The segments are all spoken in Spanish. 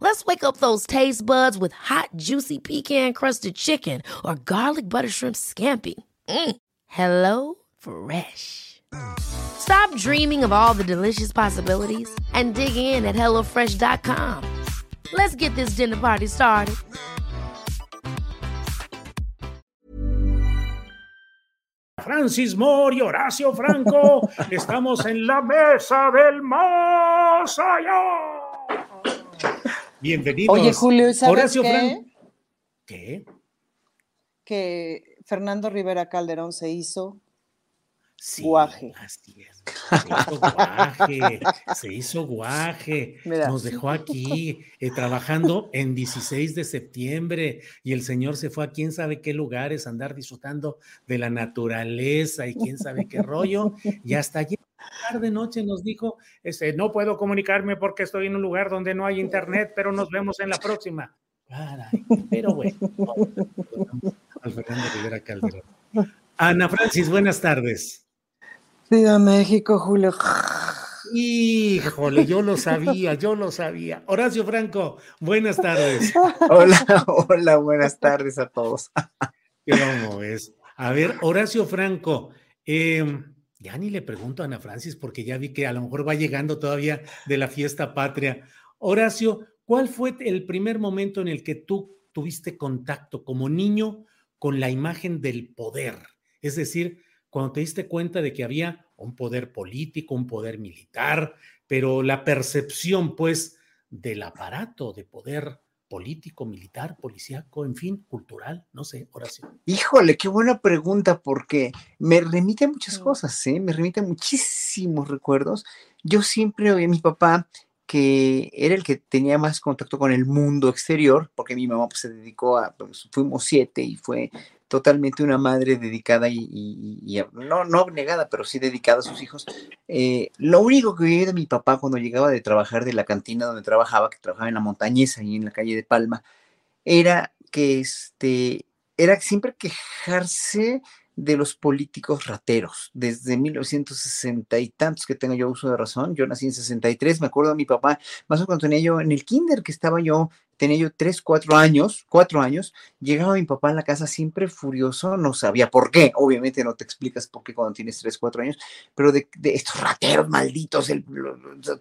Let's wake up those taste buds with hot, juicy pecan-crusted chicken or garlic butter shrimp scampi. Mm. Hello Fresh. Stop dreaming of all the delicious possibilities and dig in at HelloFresh.com. Let's get this dinner party started. Francis Moore y Horacio Franco, estamos en la mesa del más allá. Bienvenidos. Oye, Julio, ¿y sabes Horacio qué? ¿Qué? Que Fernando Rivera Calderón se hizo Sí, Guaje. Así es. Se hizo guaje, se hizo guaje. Nos dejó aquí eh, trabajando en 16 de septiembre y el señor se fue a quién sabe qué lugares andar disfrutando de la naturaleza y quién sabe qué rollo. Y hasta ayer tarde noche nos dijo, este, no puedo comunicarme porque estoy en un lugar donde no hay internet, pero nos vemos en la próxima. Caray, pero bueno. Al Fernando Rivera Calderón. Ana Francis, buenas tardes. Viva México, Julio. Híjole, yo lo sabía, yo lo sabía. Horacio Franco, buenas tardes. Hola, hola, buenas tardes a todos. ¿Cómo es? A ver, Horacio Franco, eh, ya ni le pregunto a Ana Francis porque ya vi que a lo mejor va llegando todavía de la fiesta patria. Horacio, ¿cuál fue el primer momento en el que tú tuviste contacto como niño con la imagen del poder? Es decir, cuando te diste cuenta de que había un poder político, un poder militar, pero la percepción, pues, del aparato de poder político, militar, policíaco, en fin, cultural, no sé, Horacio. Híjole, qué buena pregunta, porque me remite a muchas cosas, ¿eh? Me remite a muchísimos recuerdos. Yo siempre oí a mi papá que era el que tenía más contacto con el mundo exterior, porque mi mamá pues, se dedicó a, pues, fuimos siete y fue totalmente una madre dedicada y, a- no, no abnegada, pero sí dedicada a sus hijos. Eh, lo único que oí de mi papá cuando llegaba de trabajar de la cantina donde trabajaba, que trabajaba en la montañesa y en la calle de Palma, era que este, era siempre quejarse de los políticos rateros. Desde 1960 y tantos que tengo yo uso de razón, yo nací en 63, me acuerdo de mi papá, más o menos cuando tenía yo en el kinder que estaba yo, tenía yo 3, 4 años, 4 años, llegaba mi papá a la casa siempre furioso, no sabía por qué, obviamente no te explicas por qué cuando tienes 3, 4 años, pero de, de estos rateros malditos, el-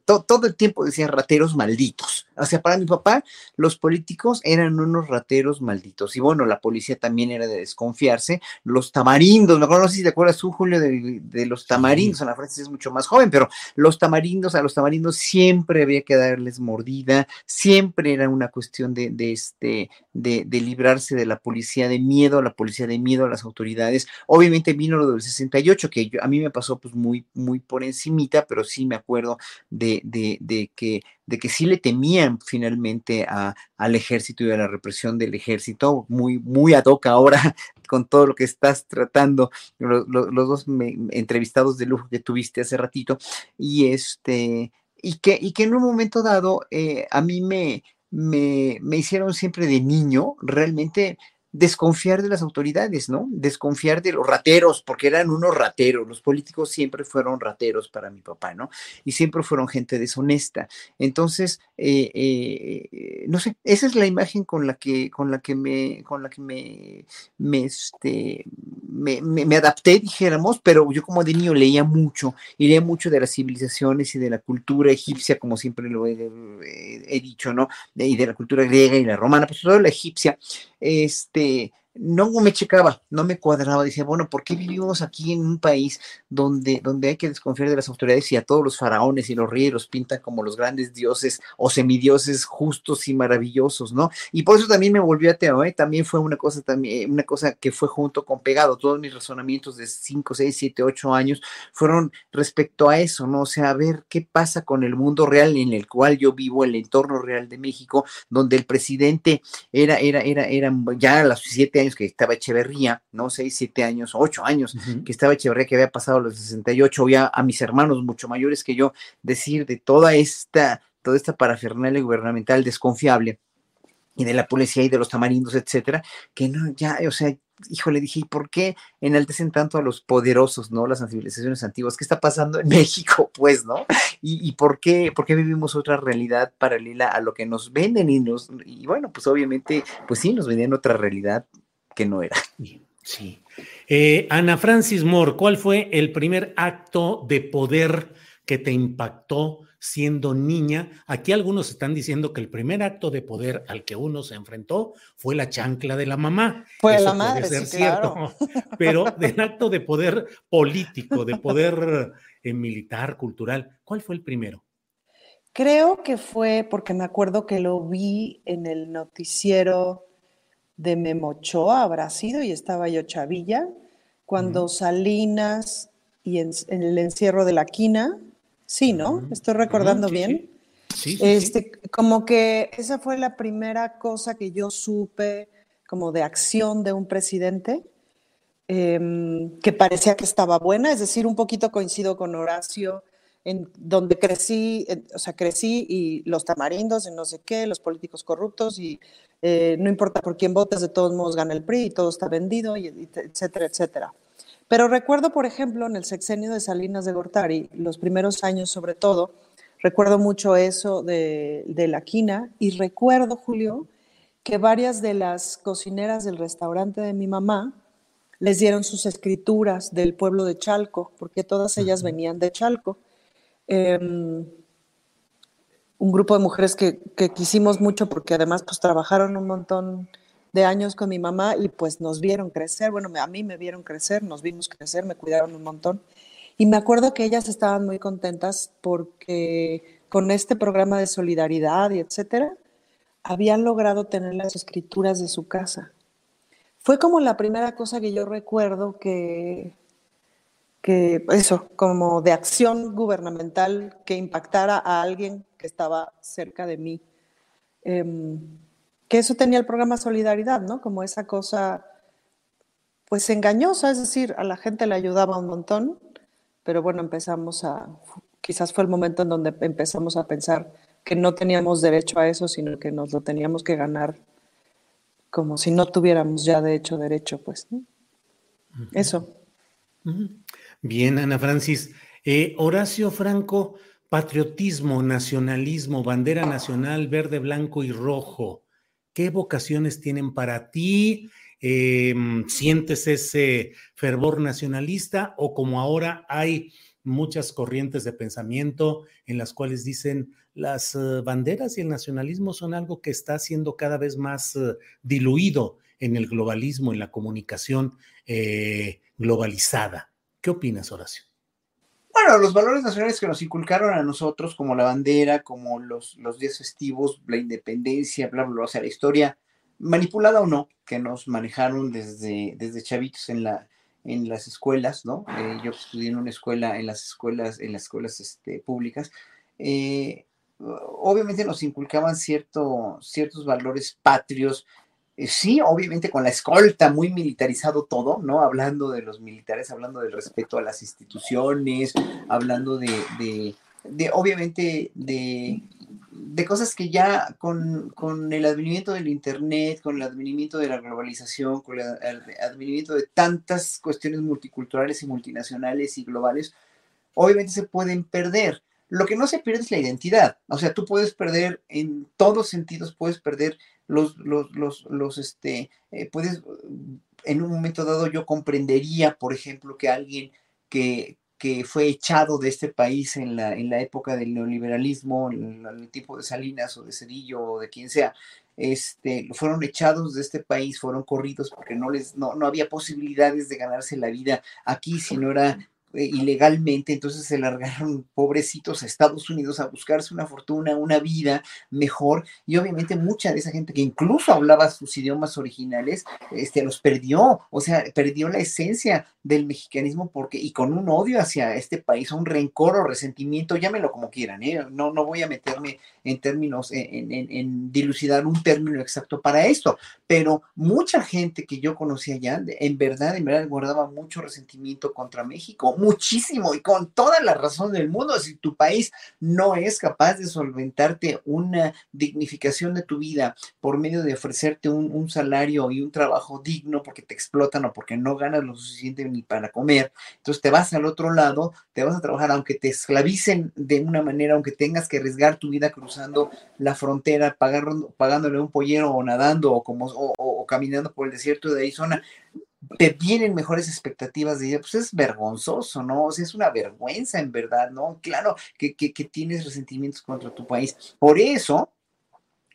todo el tiempo decían rateros malditos. O sea, para mi papá, los políticos eran unos rateros malditos. Y bueno, la policía también era de desconfiarse. Los tamarindos, me acuerdo, no sé si te acuerdas tú, Julio, de, de los tamarindos. Ana Francis es mucho más joven, pero los tamarindos, a los tamarindos siempre había que darles mordida, siempre era una cuestión de, de este, de, de librarse de la policía, de miedo la policía, de miedo a las autoridades. Obviamente vino lo del 68, que yo- a mí me pasó pues muy, muy por encimita, pero sí me acuerdo de, de, de que de que sí le temían finalmente a, al ejército y a la represión del ejército, muy, muy ad hoc ahora con todo lo que estás tratando, lo- lo- los dos me- entrevistados de lujo que tuviste hace ratito, y este, y que, y que en un momento dado eh, a mí me, me, me hicieron siempre de niño realmente desconfiar de las autoridades, ¿no? Desconfiar de los rateros, porque eran unos rateros, los políticos siempre fueron rateros para mi papá, ¿no? Y siempre fueron gente deshonesta. Entonces, eh, eh, eh, no sé, esa es la imagen con la que, con la que me, con la que me, me, este, me, me- adapté, dijéramos, pero yo como de niño leía mucho, y leía mucho de las civilizaciones y de la cultura egipcia, como siempre lo he, he dicho, ¿no? Y de la cultura griega y la romana, pues toda la egipcia, este, no me checaba, no me cuadraba. Decía, bueno, ¿por qué vivimos aquí en un país donde, donde hay que desconfiar de las autoridades y a todos los faraones y los reyes los pintan como los grandes dioses o semidioses justos y maravillosos, ¿no? Y por eso también me volvió ateo, ¿eh? También fue una cosa, también, una cosa que fue junto con pegado. Todos mis razonamientos de 5, 6, 7, 8 años fueron respecto a eso, ¿no? O sea, a ver qué pasa con el mundo real en el cual yo vivo, el entorno real de México, donde el presidente era, era, era, era ya a los siete años que estaba Echeverría, ¿no? Seis, siete años, ocho años que estaba Echeverría, que había pasado los 68, ya a mis hermanos mucho mayores que yo, decir de toda esta, toda esta parafernalia gubernamental desconfiable y de la policía y de los tamarindos, etcétera, que no, ya, o sea, híjole, dije, ¿y por qué enaltecen tanto a los poderosos, no? Las civilizaciones antiguas. ¿Qué está pasando en México, pues, no? ¿Y, por, qué, por qué vivimos otra realidad paralela a lo que nos venden? Y, nos, y bueno, pues obviamente, pues sí, nos vendían otra realidad que no era. Sí. Eh, Ana Francis Moore, ¿cuál fue el primer acto de poder que te impactó siendo niña? Aquí algunos están diciendo que el primer acto de poder al que uno se enfrentó fue la chancla de la mamá. Fue la madre, ser cierto, pero del acto de poder político, de poder eh, militar, cultural, ¿cuál fue el primero? Creo que fue porque me acuerdo que lo vi en el noticiero de Memochoa, habrá sido, y estaba yo chavilla, cuando Salinas y en, el encierro de la quina, sí, ¿no? Estoy recordando bien. Sí. este, Como que esa fue la primera cosa que yo supe como de acción de un presidente, em, que parecía que estaba buena, es decir, un poquito coincido con Horacio, en donde crecí, o sea, crecí y los tamarindos y no sé qué, los políticos corruptos y eh, no importa por quién votes, de todos modos gana el PRI y todo está vendido, y, etcétera, etcétera. Pero recuerdo, por ejemplo, en el sexenio de Salinas de Gortari, los primeros años sobre todo, recuerdo mucho eso de, de la quina y recuerdo, Julio, que varias de las cocineras del restaurante de mi mamá les dieron sus escrituras del pueblo de Chalco, porque todas ellas venían de Chalco. Em, un grupo de mujeres que, quisimos mucho porque además pues trabajaron un montón de años con mi mamá y pues nos vieron crecer, bueno, a mí me vieron crecer, nos vimos crecer, me cuidaron un montón. Y me acuerdo que ellas estaban muy contentas porque con este programa de solidaridad y etcétera, habían logrado tener las escrituras de su casa. Fue como la primera cosa que yo recuerdo que, que eso, como de acción gubernamental que impactara a alguien que estaba cerca de mí. Em, que eso tenía el programa Solidaridad, ¿no? Como esa cosa, pues engañosa, es decir, a la gente le ayudaba un montón, pero bueno, empezamos a, quizás fue el momento en donde empezamos a pensar que no teníamos derecho a eso, sino que nos lo teníamos que ganar como si no tuviéramos ya de hecho derecho, pues. Eso. Bien, Ana Francis. Eh, Horacio Franco, patriotismo, nacionalismo, bandera nacional verde, blanco y rojo. ¿Qué vocaciones tienen para ti? Em, ¿Sientes ese fervor nacionalista o como ahora hay muchas corrientes de pensamiento en las cuales dicen las eh, banderas y el nacionalismo son algo que está siendo cada vez más eh, diluido en el globalismo, en la comunicación globalizada? ¿Qué opinas, Horacio? Bueno, los valores nacionales que nos inculcaron a nosotros, como la bandera, como los, los días festivos, la independencia, bla, bla, bla, o sea, la historia, manipulada o no, que nos manejaron desde, desde chavitos en, la, en las escuelas, ¿no? Eh, yo estudié en una escuela, en las escuelas, en las escuelas este, públicas. Eh, obviamente nos inculcaban cierto, ciertos valores patrios, sí, obviamente con la escolta, muy militarizado todo, ¿no? Hablando de los militares, hablando del respeto a las instituciones, hablando de, de, obviamente, de, de, cosas que ya con, con, el advenimiento del Internet, con el advenimiento de la globalización, con el advenimiento de tantas cuestiones multiculturales y multinacionales y globales, obviamente se pueden perder. Lo que no se pierde es la identidad. O sea, tú puedes perder en todos sentidos, puedes perder los, los, los, los este, eh, puedes, en un momento dado yo comprendería, por ejemplo, que alguien que, que fue echado de este país en la, en la época del neoliberalismo, el tiempo de Salinas o de Cedillo o de quien sea, este, fueron echados de este país, fueron corridos porque no les, no, no había posibilidades de ganarse la vida aquí, si no era eh, ilegalmente, entonces se largaron pobrecitos a Estados Unidos a buscarse una fortuna, una vida mejor, y obviamente mucha de esa gente que incluso hablaba sus idiomas originales, este, los perdió, o sea, perdió la esencia del mexicanismo porque, y con un odio hacia este país, un rencor o resentimiento, llámelo como quieran, ¿eh? no, no voy a meterme en términos, en, en, en, dilucidar un término exacto para esto, pero mucha gente que yo conocía ya, en verdad, en verdad, guardaba mucho resentimiento contra México, muchísimo y con toda la razón del mundo. Si tu país no es capaz de solventarte una dignificación de tu vida por medio de ofrecerte un, salario y un trabajo digno porque te explotan o porque no ganas lo suficiente ni para comer, entonces te vas al otro lado, te vas a trabajar aunque te esclavicen de una manera, aunque tengas que arriesgar tu vida cruzando la frontera, pagándole un pollero o nadando o, como, o, o caminando por el desierto de Arizona, te vienen mejores expectativas de ella, pues es vergonzoso, ¿no? O sea, es una vergüenza en verdad, ¿no? Claro que, que, que tienes resentimientos contra tu país. Por eso,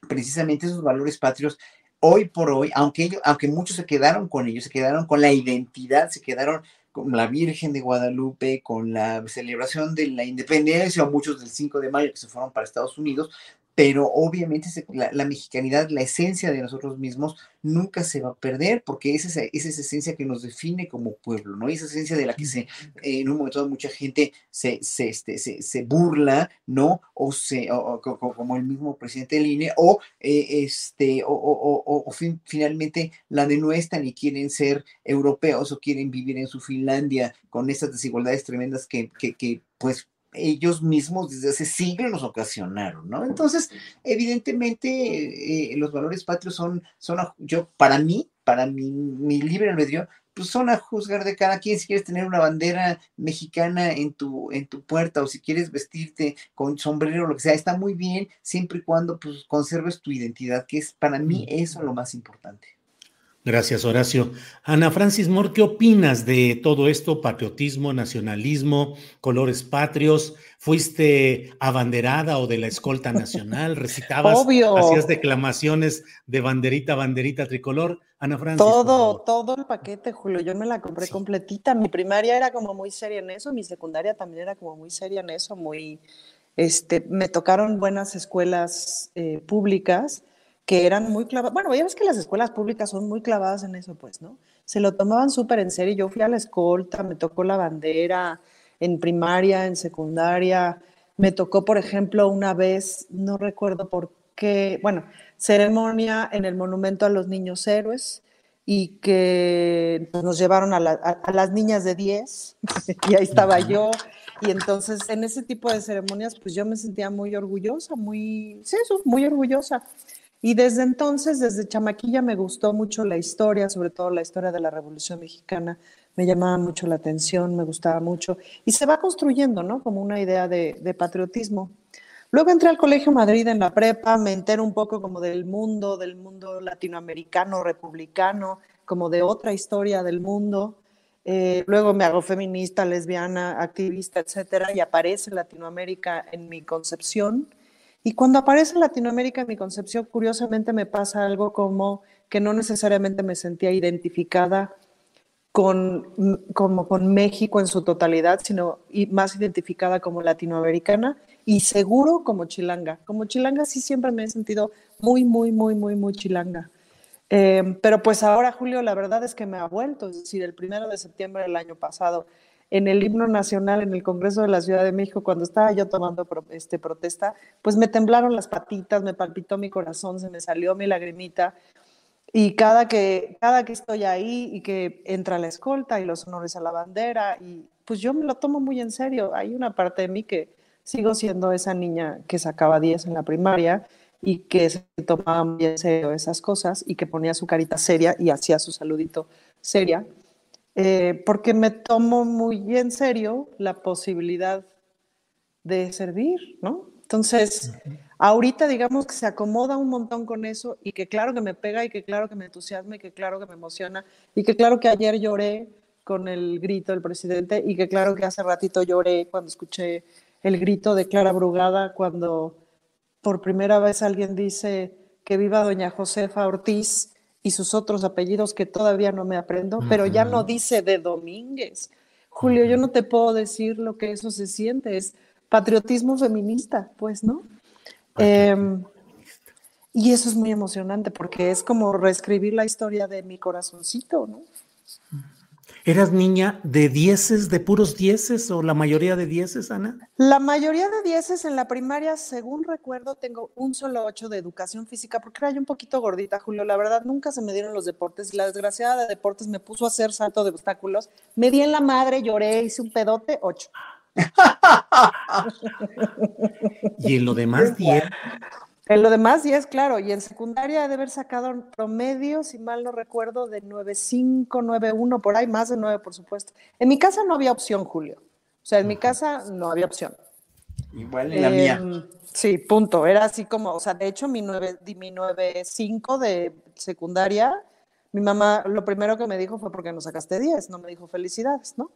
precisamente esos valores patrios hoy por hoy, aunque, ellos, aunque muchos se quedaron con ellos, se quedaron con la identidad, se quedaron con la Virgen de Guadalupe, con la celebración de la independencia, muchos del 5 de mayo que se fueron para Estados Unidos, pero obviamente la, la, mexicanidad, la esencia de nosotros mismos nunca se va a perder porque es esa, es esa esencia que nos define como pueblo, ¿no? Esa esencia de la que se, eh, en un momento dado mucha gente se, se, este, se, se burla, ¿no? O, se, o, o, como el mismo presidente del INE, o, eh, este, o, o fin, finalmente la denuestran y quieren ser europeos o quieren vivir en su Finlandia con estas desigualdades tremendas que, que, que pues ellos mismos desde hace siglos nos ocasionaron, ¿no? Entonces, evidentemente, eh, los valores patrios son, son, yo, para mí, para mi, mi libre albedrío, pues son a juzgar de cada quien. Si quieres tener una bandera mexicana en tu, en tu puerta o si quieres vestirte con sombrero o lo que sea, está muy bien, siempre y cuando pues, conserves tu identidad, que es para mí eso lo más importante. Gracias, Horacio. Ana Francis Moore, ¿qué opinas de todo esto? Patriotismo, nacionalismo, colores patrios. ¿Fuiste abanderada o de la escolta nacional? ¿Recitabas, Obvio. hacías declamaciones de banderita, banderita tricolor? Ana Francis. Todo, todo el paquete, Julio. Yo me la compré sí. completita. Mi primaria era como muy seria en eso, mi secundaria también era como muy seria en eso, muy. Este, me tocaron buenas escuelas eh, públicas que eran muy clavadas. Bueno, ya ves que las escuelas públicas son muy clavadas en eso, pues, ¿no? Se lo tomaban súper en serio. Yo fui a la escolta, me tocó la bandera en primaria, en secundaria. Me tocó, por ejemplo, una vez, no recuerdo por qué, bueno, ceremonia en el Monumento a los Niños Héroes y que pues, nos llevaron a, la, a, a, las niñas de 10 y ahí estaba yo. Y entonces en ese tipo de ceremonias, pues yo me sentía muy orgullosa, muy, sí, eso, muy orgullosa. Y desde entonces, desde chamaquilla, me gustó mucho la historia, sobre todo la historia de la Revolución Mexicana. Me llamaba mucho la atención, me gustaba mucho. Y se va construyendo, ¿no? Como una idea de, patriotismo. Luego entré al Colegio Madrid en la prepa, me entero un poco como del mundo, del mundo latinoamericano, republicano, como de otra historia del mundo. Eh, luego me hago feminista, lesbiana, activista, etcétera, y aparece Latinoamérica en mi concepción. Y cuando aparece Latinoamérica en mi concepción, curiosamente me pasa algo como que no necesariamente me sentía identificada con, como con México en su totalidad, sino más identificada como latinoamericana y seguro como chilanga. Como chilanga sí siempre me he sentido muy, muy, muy, muy, muy chilanga. Eh, pero pues ahora, Julio, la verdad es que me ha vuelto, es decir, el primero de septiembre del año pasado, en el himno nacional en el Congreso de la Ciudad de México, cuando estaba yo tomando pro, este, protesta, pues me temblaron las patitas, me palpitó mi corazón, se me salió mi lagrimita. Y cada que, cada que estoy ahí y que entra la escolta y los honores a la bandera, y pues yo me lo tomo muy en serio. Hay una parte de mí que sigo siendo esa niña que sacaba 10 en la primaria y que se tomaba muy en serio esas cosas y que ponía su carita seria y hacía su saludito seria eh, porque me tomo muy en serio la posibilidad de servir, ¿no? Entonces, uh -huh. ahorita digamos que se acomoda un montón con eso y que claro que me pega y que claro que me entusiasma y que claro que me emociona y que claro que ayer lloré con el grito del presidente y que claro que hace ratito lloré cuando escuché el grito de Clara Brugada cuando por primera vez alguien dice que viva doña Josefa Ortiz y sus otros apellidos que todavía no me aprendo, pero ya no dice de Domínguez. Julio, yo no te puedo decir lo que eso se siente, es patriotismo feminista, pues, ¿no? Em, y eso es muy emocionante porque es como reescribir la historia de mi corazoncito, ¿no? ¿Eras niña de dieces, de puros dieces o la mayoría de dieces, Ana? La mayoría de dieces en la primaria, según recuerdo, tengo un solo ocho de educación física porque era yo un poquito gordita, Julio. La verdad, nunca se me dieron los deportes. La desgraciada de deportes me puso a hacer salto de obstáculos. Me di en la madre, lloré, hice un pedote, ocho. y en lo demás, diez. En lo demás, es claro. Y en secundaria he de haber sacado un promedio, si mal no recuerdo, de 9.5, 9.1, por ahí, más de 9, por supuesto. En mi casa no había opción, Julio. O sea, en mi casa no había opción. Igual en la mía. Em, sí, punto. Era así como, o sea, de hecho, mi 9.5 de secundaria, mi mamá lo primero que me dijo fue porque no sacaste 10, no me dijo felicidades, ¿no?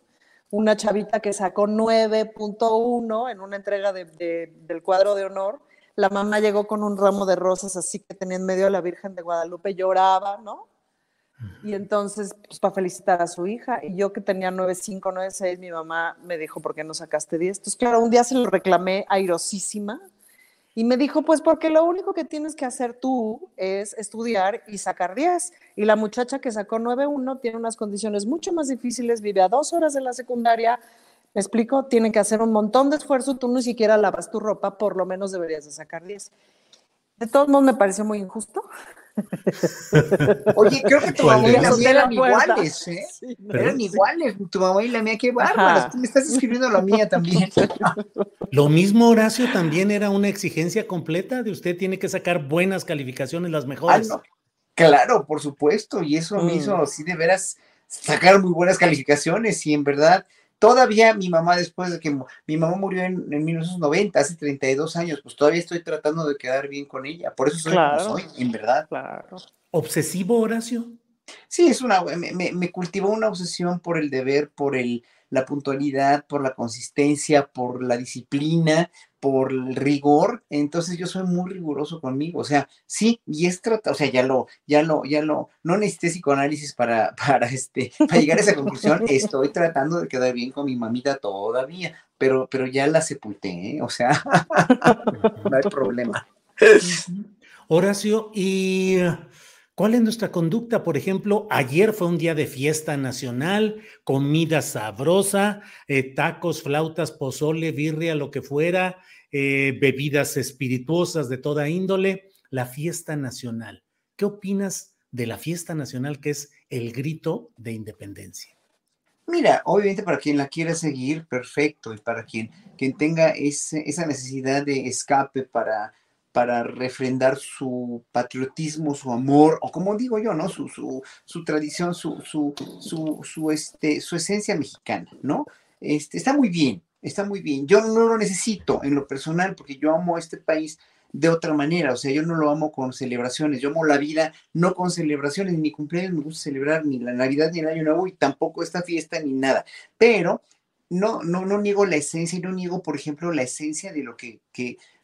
Una chavita que sacó 9.1 en una entrega del cuadro de honor la mamá llegó con un ramo de rosas así que tenía en medio a la Virgen de Guadalupe, lloraba, ¿no? Y entonces, pues para felicitar a su hija, y yo que tenía 9.5, 9.6, mi mamá me dijo, ¿por qué no sacaste 10? Entonces, claro, un día se lo reclamé airosísima, y me dijo, pues porque lo único que tienes que hacer tú es estudiar y sacar 10. Y la muchacha que sacó 9.1 tiene unas condiciones mucho más difíciles, vive a dos horas de la secundaria, ¿Me explico? Tienen que hacer un montón de esfuerzo, tú ni siquiera lavas tu ropa, por lo menos deberías de sacar 10. De todos modos me pareció muy injusto. Oye, creo que tu mamá y la mía eran iguales, ¿eh? eran iguales, tu mamá y la mía, qué bárbaras. Tú me estás escribiendo la mía también. Lo mismo, Horacio, también era una exigencia completa de usted tiene que sacar buenas calificaciones, las mejores. Claro, por supuesto, y eso me hizo, mm. sí, de veras, sacar muy buenas calificaciones y en verdad Todavía mi mamá, después de que mi mamá murió en, 1990, hace 32 años, pues todavía estoy tratando de quedar bien con ella. Por eso soy como soy, en verdad. Claro. ¿Obsesivo, Horacio? Sí, es una, me, me, cultivó una obsesión por el deber, por el, la puntualidad, por la consistencia, por la disciplina, por el rigor, entonces yo soy muy riguroso conmigo, o sea, sí, y es trata, o sea, ya lo, ya lo, ya lo, no necesité psicoanálisis para, para este, para llegar a esa conclusión, estoy tratando de quedar bien con mi mamita todavía, pero, pero ya la sepulté, ¿eh? o sea, no hay problema. Horacio, y ¿Cuál es nuestra conducta? Por ejemplo, ayer fue un día de fiesta nacional, comida sabrosa, eh, tacos, flautas, pozole, birria, lo que fuera, eh, bebidas espirituosas de toda índole, la fiesta nacional. ¿Qué opinas de la fiesta nacional que es el grito de independencia? Mira, obviamente para quien la quiera seguir, perfecto, y para quien, quien tenga esa necesidad de escape para para refrendar su patriotismo, su amor, o como digo yo, ¿no? Su, su, su tradición, su, su, su, este, su esencia mexicana, ¿no? Este, está muy bien, está muy bien. Yo no lo necesito en lo personal porque yo amo a este país de otra manera, o sea, yo no lo amo con celebraciones, yo amo la vida no con celebraciones, ni mi cumpleaños me gusta celebrar ni la Navidad ni el Año Nuevo y tampoco esta fiesta ni nada, pero no, no, no niego la esencia y no niego, por ejemplo, la esencia de lo que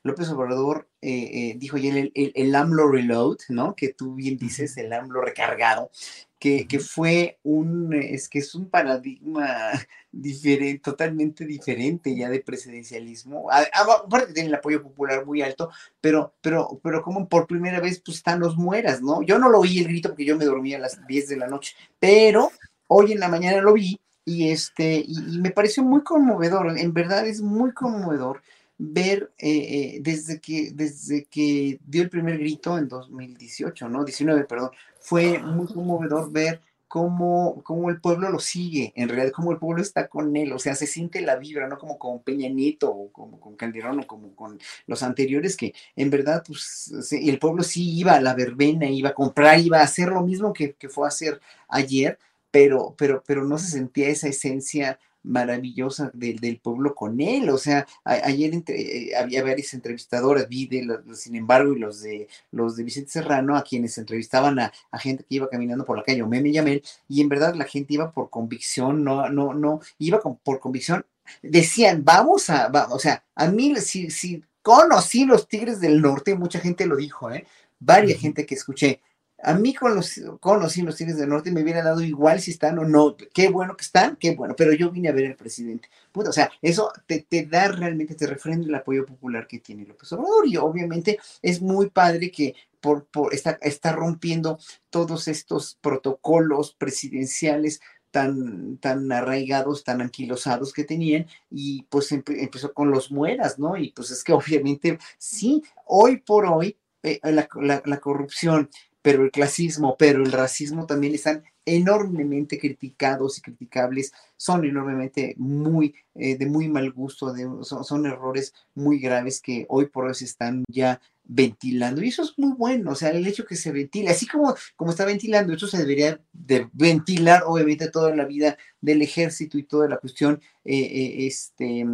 López Obrador eh, eh, dijo ya el, el, AMLO Reload, ¿no? Que tú bien dices, el AMLO recargado, que, que, fue un, es que es un paradigma diferente, totalmente diferente ya de presidencialismo. Aparte tiene el apoyo popular muy alto, pero, pero, pero como por primera vez pues están los mueras, ¿no? Yo no lo oí el grito porque yo me dormía a las 10 de la noche, pero hoy en la mañana lo vi y este, y me pareció muy conmovedor, en verdad es muy conmovedor ver eh, eh, desde, que, desde que dio el primer grito en 2018, ¿no? 19, perdón, fue muy conmovedor ver cómo, cómo el pueblo lo sigue, en realidad cómo el pueblo está con él, o sea, se siente la vibra, no como con Peña Nieto o como con Calderón o como con los anteriores, que en verdad, pues, el pueblo sí iba a la verbena, iba a comprar, iba a hacer lo mismo que, que fue a hacer ayer, pero, pero, pero no se sentía esa esencia maravillosa del, pueblo con él. O sea, ayer eh, había varias entrevistadoras, vi de sin embargo, y los de los de Vicente Serrano, a quienes entrevistaban a, gente que iba caminando por la calle, o Meme Yamel, y en verdad la gente iba por convicción, no, no, no, iba por convicción. Decían, vamos a, o sea, a mí, si, si conocí los Tigres del Norte, mucha gente lo dijo, ¿eh? varias gente que escuché, a mí con los, con los Tigres del Norte me hubiera dado igual si están o no. Qué bueno que están, qué bueno, pero yo vine a ver al presidente. o sea, eso te, te, da realmente, te refrenda el apoyo popular que tiene López Obrador. Y obviamente es muy padre que por, por está, está rompiendo todos estos protocolos presidenciales tan, tan arraigados, tan anquilosados que tenían, y pues empezó con los mueras, ¿no? Y pues es que obviamente sí, hoy por hoy eh, la, la, corrupción, pero el clasismo, pero el racismo también están enormemente criticados y criticables, son enormemente muy, eh, de muy mal gusto, de, son, errores muy graves que hoy por hoy se están ya ventilando. Y eso es muy bueno, o sea, el hecho que se ventile, así como, como está ventilando, eso se debería de ventilar obviamente toda la vida del ejército y toda la cuestión, eh, eh, este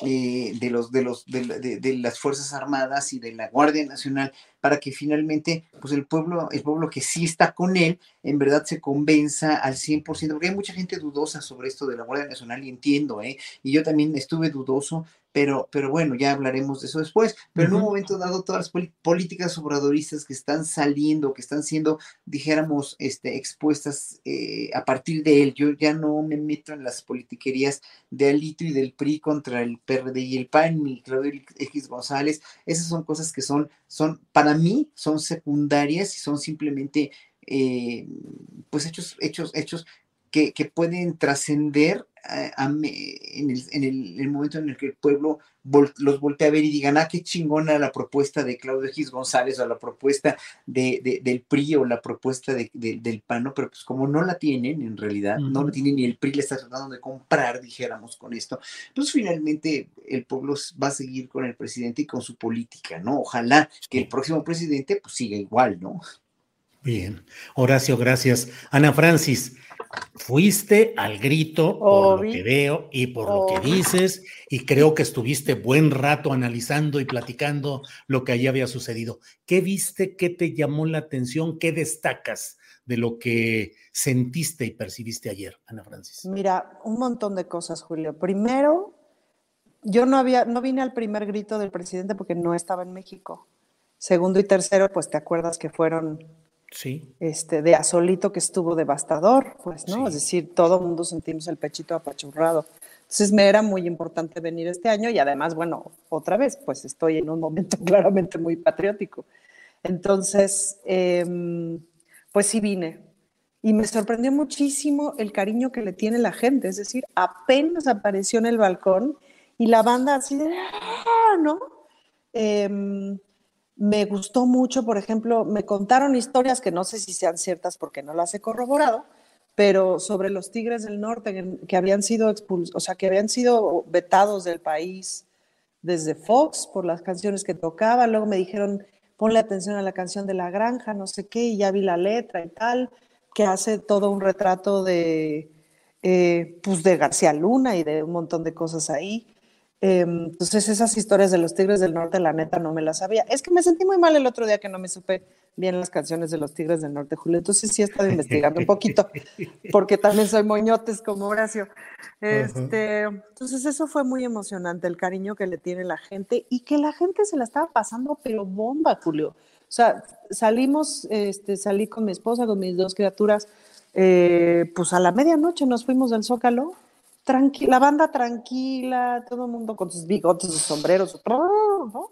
eh, de, los, de, los, de, las Fuerzas Armadas y de la Guardia Nacional para que finalmente pues el pueblo, el pueblo que sí está con él, en verdad se convenza al 100%, porque hay mucha gente dudosa sobre esto de la Guardia Nacional y entiendo, ¿eh? y yo también estuve dudoso, pero, pero bueno, ya hablaremos de eso después. Pero en un momento dado, todas las políticas obradoristas que están saliendo, que están siendo, dijéramos, este, expuestas eh, a partir de él, yo ya no me meto en las politiquerías de Alito y del PRI contra el PRD y el PAN, ni Claudio X González, esas son cosas que son, son, para mí, son secundarias y son simplemente, eh, pues, hechos, hechos, hechos que, que pueden trascender en, el, momento en el que el pueblo los voltea a ver y digan, ah, qué chingona la propuesta de Claudio X González o la propuesta de, del PRI o la propuesta del PAN, pero pues como no la tienen en realidad, no la tienen ni el PRI le está tratando de comprar, dijéramos con esto, pues finalmente el pueblo va a seguir con el presidente y con su política, ¿no? Ojalá que el próximo presidente pues siga igual, ¿no? Bien, Horacio, gracias. Ana Francis, Fuiste al grito por lo que veo y por lo que dices, y creo que estuviste buen rato analizando y platicando lo que allí había sucedido. ¿Qué viste? ¿Qué te llamó la atención? ¿Qué destacas de lo que sentiste y percibiste ayer, Ana Francis? Mira, un montón de cosas, Julio. Primero, yo no había, no vine al primer grito del presidente porque no estaba en México. Segundo y tercero, pues te acuerdas que fueron Sí. Este, de Asolito que estuvo devastador, pues, ¿no? Es decir, todo el mundo sentimos el pechito apachurrado. Entonces me era muy importante venir este año y además, bueno, otra vez, pues estoy en un momento claramente muy patriótico. Entonces, em, pues sí vine. Y me sorprendió muchísimo el cariño que le tiene la gente. Es decir, apenas apareció en el balcón y la banda así de, ¡ah! ¿no? Eh, me gustó mucho, por ejemplo, me contaron historias que no sé si sean ciertas porque no las he corroborado, pero sobre los Tigres del Norte que habían sido expulsados, o sea, que habían sido vetados del país desde Fox por las canciones que tocaba. Luego me dijeron, ponle atención a la canción de La Granja, no sé qué, y ya vi la letra y tal, que hace todo un retrato de, eh, pues de García Luna y de un montón de cosas ahí. Em, entonces esas historias de los Tigres del Norte, la neta, no me las sabía. Es que me sentí muy mal el otro día que no me supe bien las canciones de los Tigres del Norte, Julio. Entonces sí he estado investigando un poquito, porque también soy moñotes como Horacio. Este, entonces eso fue muy emocionante, el cariño que le tiene la gente y que la gente se la estaba pasando, pero bomba, Julio. O sea, salimos, este, salí con mi esposa, con mis dos criaturas, eh, pues a la medianoche nos fuimos del Zócalo la banda tranquila, todo el mundo con sus bigotes, sus sombreros, ¿no?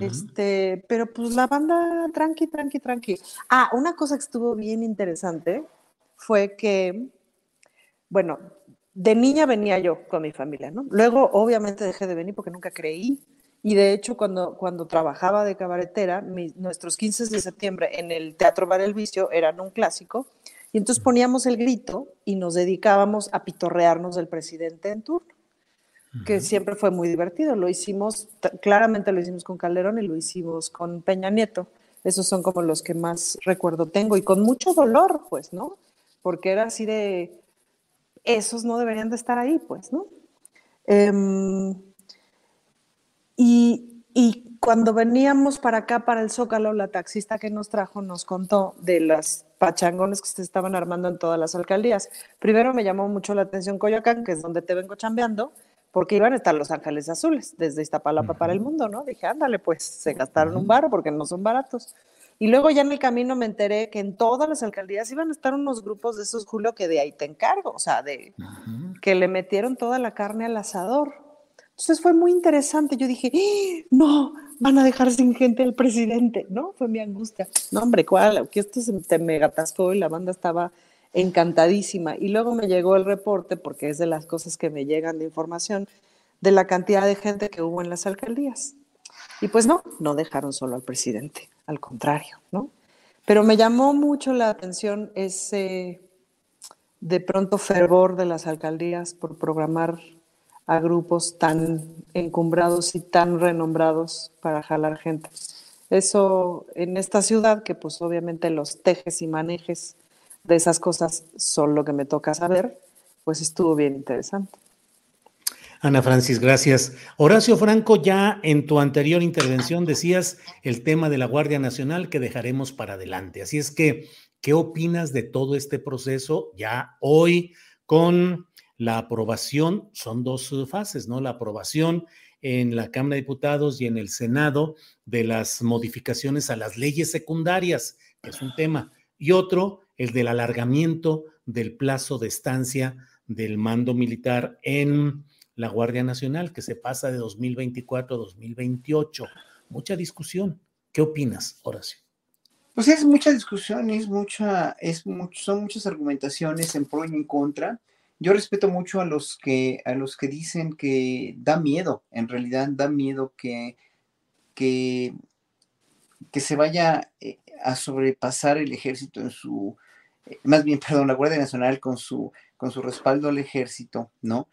Este, pero pues la banda tranqui, tranqui, tranqui. Ah, una cosa que estuvo bien interesante fue que, bueno, de niña venía yo con mi familia, ¿no? Luego, obviamente, dejé de venir porque nunca creí. Y de hecho, cuando, cuando trabajaba de cabaretera, nuestros 15 de septiembre en el Teatro Bar El Vicio eran un clásico y entonces poníamos el grito y nos dedicábamos a pitorrearnos del presidente en turno, que siempre fue muy divertido. Lo hicimos, claramente lo hicimos con Calderón y lo hicimos con Peña Nieto. Esos son como los que más recuerdo tengo y con mucho dolor, pues, ¿no? Porque era así de, esos no deberían de estar ahí, pues, ¿no? Em, y, y cuando veníamos para acá, para el Zócalo, la taxista que nos trajo nos contó de las pachangones que se estaban armando en todas las alcaldías. Primero me llamó mucho la atención Coyoacán, que es donde te vengo chambeando, porque iban a estar Los Ángeles Azules desde Iztapalapa para el mundo, ¿no? Dije, ándale, pues se gastaron un bar porque no son baratos. Y luego ya en el camino me enteré que en todas las alcaldías iban a estar unos grupos de esos, Julio, que de ahí te encargo, o sea, de que le metieron toda la carne al asador. Entonces fue muy interesante. Yo dije, ¡Ah! no, van a dejar sin gente al presidente, ¿no? Fue mi angustia. No, hombre, ¿cuál? Que esto se te mega y la banda estaba encantadísima. Y luego me llegó el reporte, porque es de las cosas que me llegan de información, de la cantidad de gente que hubo en las alcaldías. Y pues no, no dejaron solo al presidente, al contrario, ¿no? Pero me llamó mucho la atención ese de pronto fervor de las alcaldías por programar a grupos tan encumbrados y tan renombrados para jalar gente. Eso en esta ciudad, que pues obviamente los tejes y manejes de esas cosas son lo que me toca saber, pues estuvo bien interesante. Ana Francis, gracias. Horacio Franco, ya en tu anterior intervención decías el tema de la Guardia Nacional que dejaremos para adelante. Así es que, ¿qué opinas de todo este proceso ya hoy con la aprobación? Son dos fases, ¿no? La aprobación en la Cámara de Diputados y en el Senado de las modificaciones a las leyes secundarias, que es un tema, y otro, el del alargamiento del plazo de estancia del mando militar en la Guardia Nacional, que se pasa de 2024 a 2028. Mucha discusión. ¿Qué opinas, Horacio? Pues es mucha discusión, es mucha, es mucho, son muchas argumentaciones en pro y en contra. Yo respeto mucho a los que, a los que dicen que da miedo, en realidad da miedo que, que, que se vaya eh, a sobrepasar el ejército en su, eh, más bien, perdón, la Guardia Nacional con su, con su respaldo al ejército, ¿no?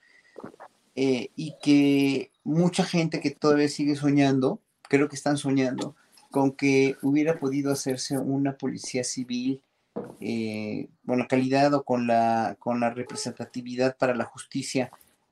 Eh, y que mucha gente que todavía sigue soñando, creo que están soñando, con que hubiera podido hacerse una policía civil eh, con la calidad o con la, con la representatividad para la justicia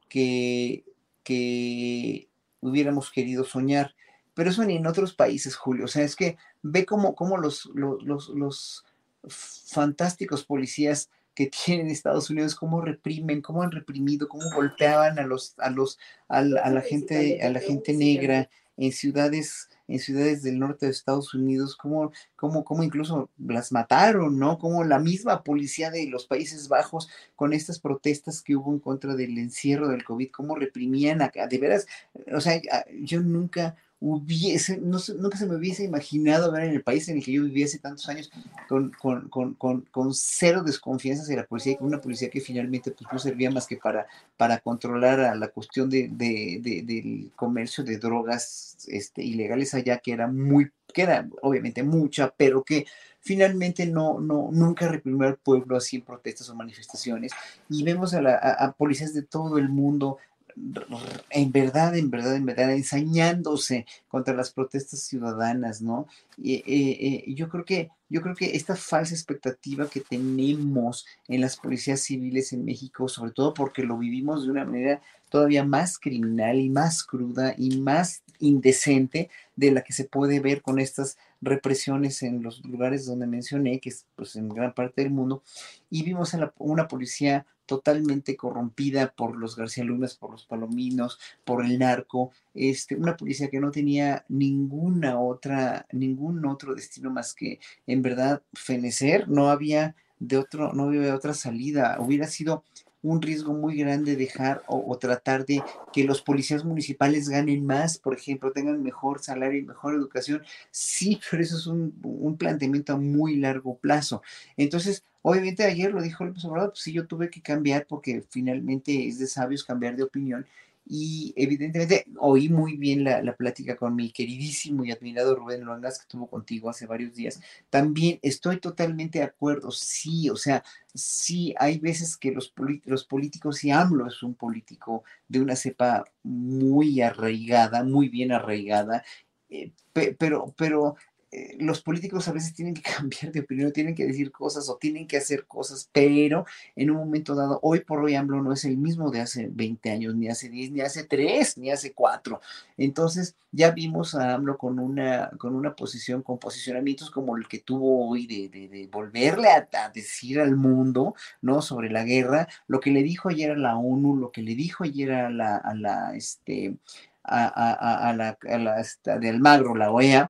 que, que hubiéramos querido soñar. Pero eso ni en otros países, Julio. O sea, es que ve cómo, cómo los, los, los, los fantásticos policías que tienen Estados Unidos, cómo reprimen, cómo han reprimido, cómo golpeaban a los, a los, a la, gente, a la gente negra en ciudades, en ciudades del norte de Estados Unidos, cómo, cómo, cómo incluso las mataron, ¿no? Como la misma policía de los Países Bajos con estas protestas que hubo en contra del encierro del COVID, cómo reprimían acá, de veras, o sea, yo nunca hubiese, no, nunca se me hubiese imaginado ver en el país en el que yo hace tantos años con, con, con, con cero desconfianza hacia la policía y con una policía que finalmente pues, no servía más que para, para controlar a la cuestión de, de, del comercio de drogas este, ilegales allá, que era muy, que era obviamente mucha, pero que finalmente no, no, nunca reprimió al pueblo así en protestas o manifestaciones. Y vemos a, la, a policías de todo el mundo en verdad, en verdad, en verdad, ensañándose contra las protestas ciudadanas, ¿no? Eh, eh, yo creo que yo creo que esta falsa expectativa que tenemos en las policías civiles en México, sobre todo porque lo vivimos de una manera todavía más criminal y más cruda y más indecente de la que se puede ver con estas represiones en los lugares donde mencioné, que es pues, en gran parte del mundo, y vimos a una policía totalmente corrompida por los García Lunas, por los Palominos, por el narco, este, una policía que no tenía ninguna otra, ningún otro destino más que en verdad fenecer, no había de otro, no había otra salida, hubiera sido un riesgo muy grande dejar o, tratar de que los policías municipales ganen más, por ejemplo, tengan mejor salario y mejor educación. Sí, pero eso es un, un planteamiento a muy largo plazo. Entonces, obviamente ayer lo dijo López Obrador, pues sí, yo tuve que cambiar porque finalmente es de sabios cambiar de opinión y evidentemente oí muy bien la, la, plática con mi queridísimo y admirado Rubén Luangas que tuvo contigo hace varios días. También estoy totalmente de acuerdo, sí, o sea, sí, hay veces que los, los políticos, y AMLO es un político de una cepa muy arraigada, muy bien arraigada, eh, pero, pero eh, los políticos a veces tienen que cambiar de opinión, tienen que decir cosas o tienen que hacer cosas, pero en un momento dado, hoy por hoy AMLO no es el mismo de hace 20 años, ni hace 10, ni hace 3, ni hace 4. Entonces ya vimos a AMLO con una, con una posición, con posicionamientos como el que tuvo hoy de, volverle a, decir al mundo, ¿no? Sobre la guerra, lo que le dijo ayer a la ONU, lo que le dijo ayer a la, a la, este, a, a, a la, a la, de Almagro, la OEA,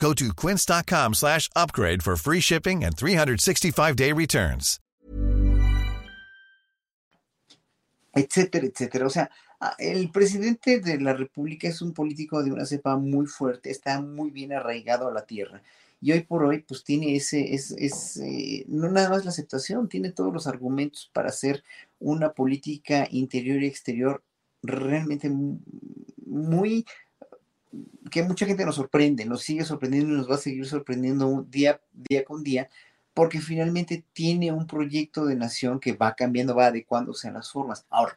Go to quince.com slash upgrade for free shipping and 365-day returns. Etcétera, etcétera. O sea, el presidente de la República es un político de una cepa muy fuerte, está muy bien arraigado a la tierra. Y hoy por hoy, pues tiene ese, es, es eh, no nada más la aceptación, tiene todos los argumentos para hacer una política interior y exterior realmente muy que mucha gente nos sorprende, nos sigue sorprendiendo y nos va a seguir sorprendiendo día, día con día, porque finalmente tiene un proyecto de nación que va cambiando, va adecuándose a las formas. Ahora,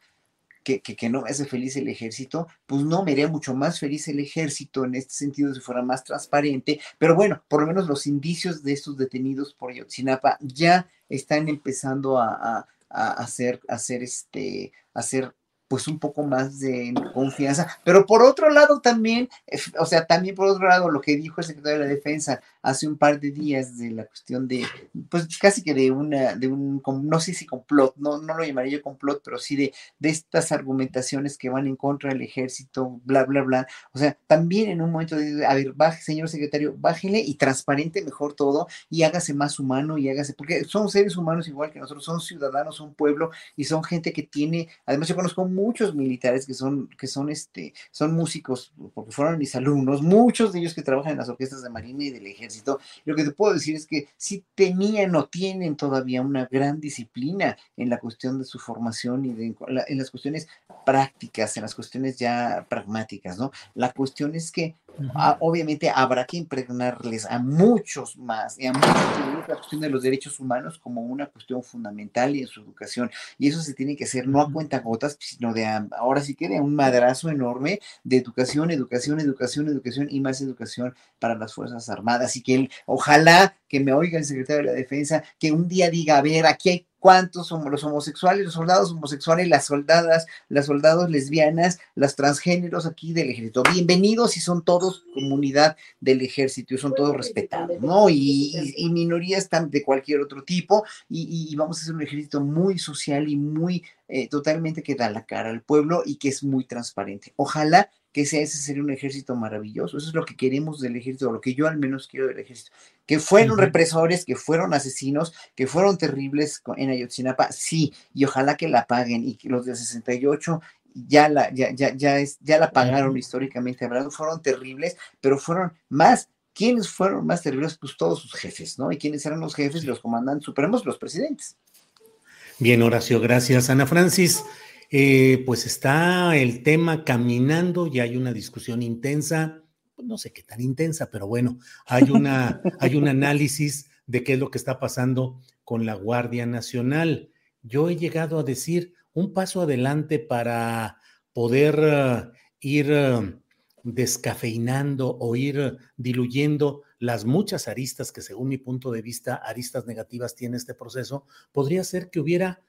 que, que, no me hace feliz el ejército, pues no me haría mucho más feliz el ejército en este sentido si fuera más transparente, pero bueno, por lo menos los indicios de estos detenidos por Yotzinapa ya están empezando a, a, hacer, hacer, este, hacer pues un poco más de confianza. Pero por otro lado también, eh, o sea, también por otro lado, lo que dijo el secretario de la Defensa hace un par de días de la cuestión de, pues casi que de una, de un, no sé si complot, no, no lo llamaría yo complot, pero sí de, de estas argumentaciones que van en contra del ejército, bla, bla, bla. O sea, también en un momento de, a ver, baje, señor secretario, bájele y transparente mejor todo y hágase más humano y hágase, porque son seres humanos igual que nosotros, son ciudadanos, son pueblo y son gente que tiene, además yo conozco muchos militares que son, que son, este, son músicos, porque fueron mis alumnos, muchos de ellos que trabajan en las orquestas de Marina y del Ejército. lo que te puedo decir es que sí tenían o tienen todavía una gran disciplina en la cuestión de su formación y de, en las cuestiones prácticas, en las cuestiones ya pragmáticas, ¿no? La cuestión es que Ah, obviamente habrá que impregnarles a muchos más y a muchos la cuestión de los derechos humanos como una cuestión fundamental y en su educación. Y eso se tiene que hacer no a cuenta gotas, sino de ahora sí que de un madrazo enorme de educación, educación, educación, educación y más educación para las Fuerzas Armadas. Y que ojalá que me oiga el secretario de la Defensa, que un día diga, a ver, aquí hay cuántos somos los homosexuales, los soldados homosexuales, las soldadas, las soldados lesbianas, las transgéneros aquí del ejército. Bienvenidos y son todos comunidad del ejército y son todos respetados, ¿no? Y, minorías de cualquier otro tipo y, vamos a hacer un ejército muy social y muy eh, totalmente que da la cara al pueblo y que es muy transparente. Ojalá que sea ese sería un ejército maravilloso. Eso es lo que queremos del ejército, lo que yo al menos quiero del ejército. Que fueron represores, que fueron asesinos, que fueron terribles en Ayotzinapa, sí, y ojalá que la paguen y que los de 68 ya la, ya, ya, ya, es, ya la pagaron históricamente hablando, fueron terribles, pero fueron más ¿quiénes fueron más terribles? Pues todos sus jefes, ¿no? ¿Y quiénes eran los jefes y los comandantes supremos? Los presidentes. Bien, Horacio, gracias. Ana Francis, eh, pues está el tema caminando y hay una discusión intensa, pues no sé qué tan intensa, pero bueno, hay, una, hay un análisis de qué es lo que está pasando con la Guardia Nacional. Yo he llegado a decir un paso adelante para poder uh, ir uh, descafeinando o ir diluyendo las muchas aristas que según mi punto de vista, aristas negativas tiene este proceso, podría ser que hubiera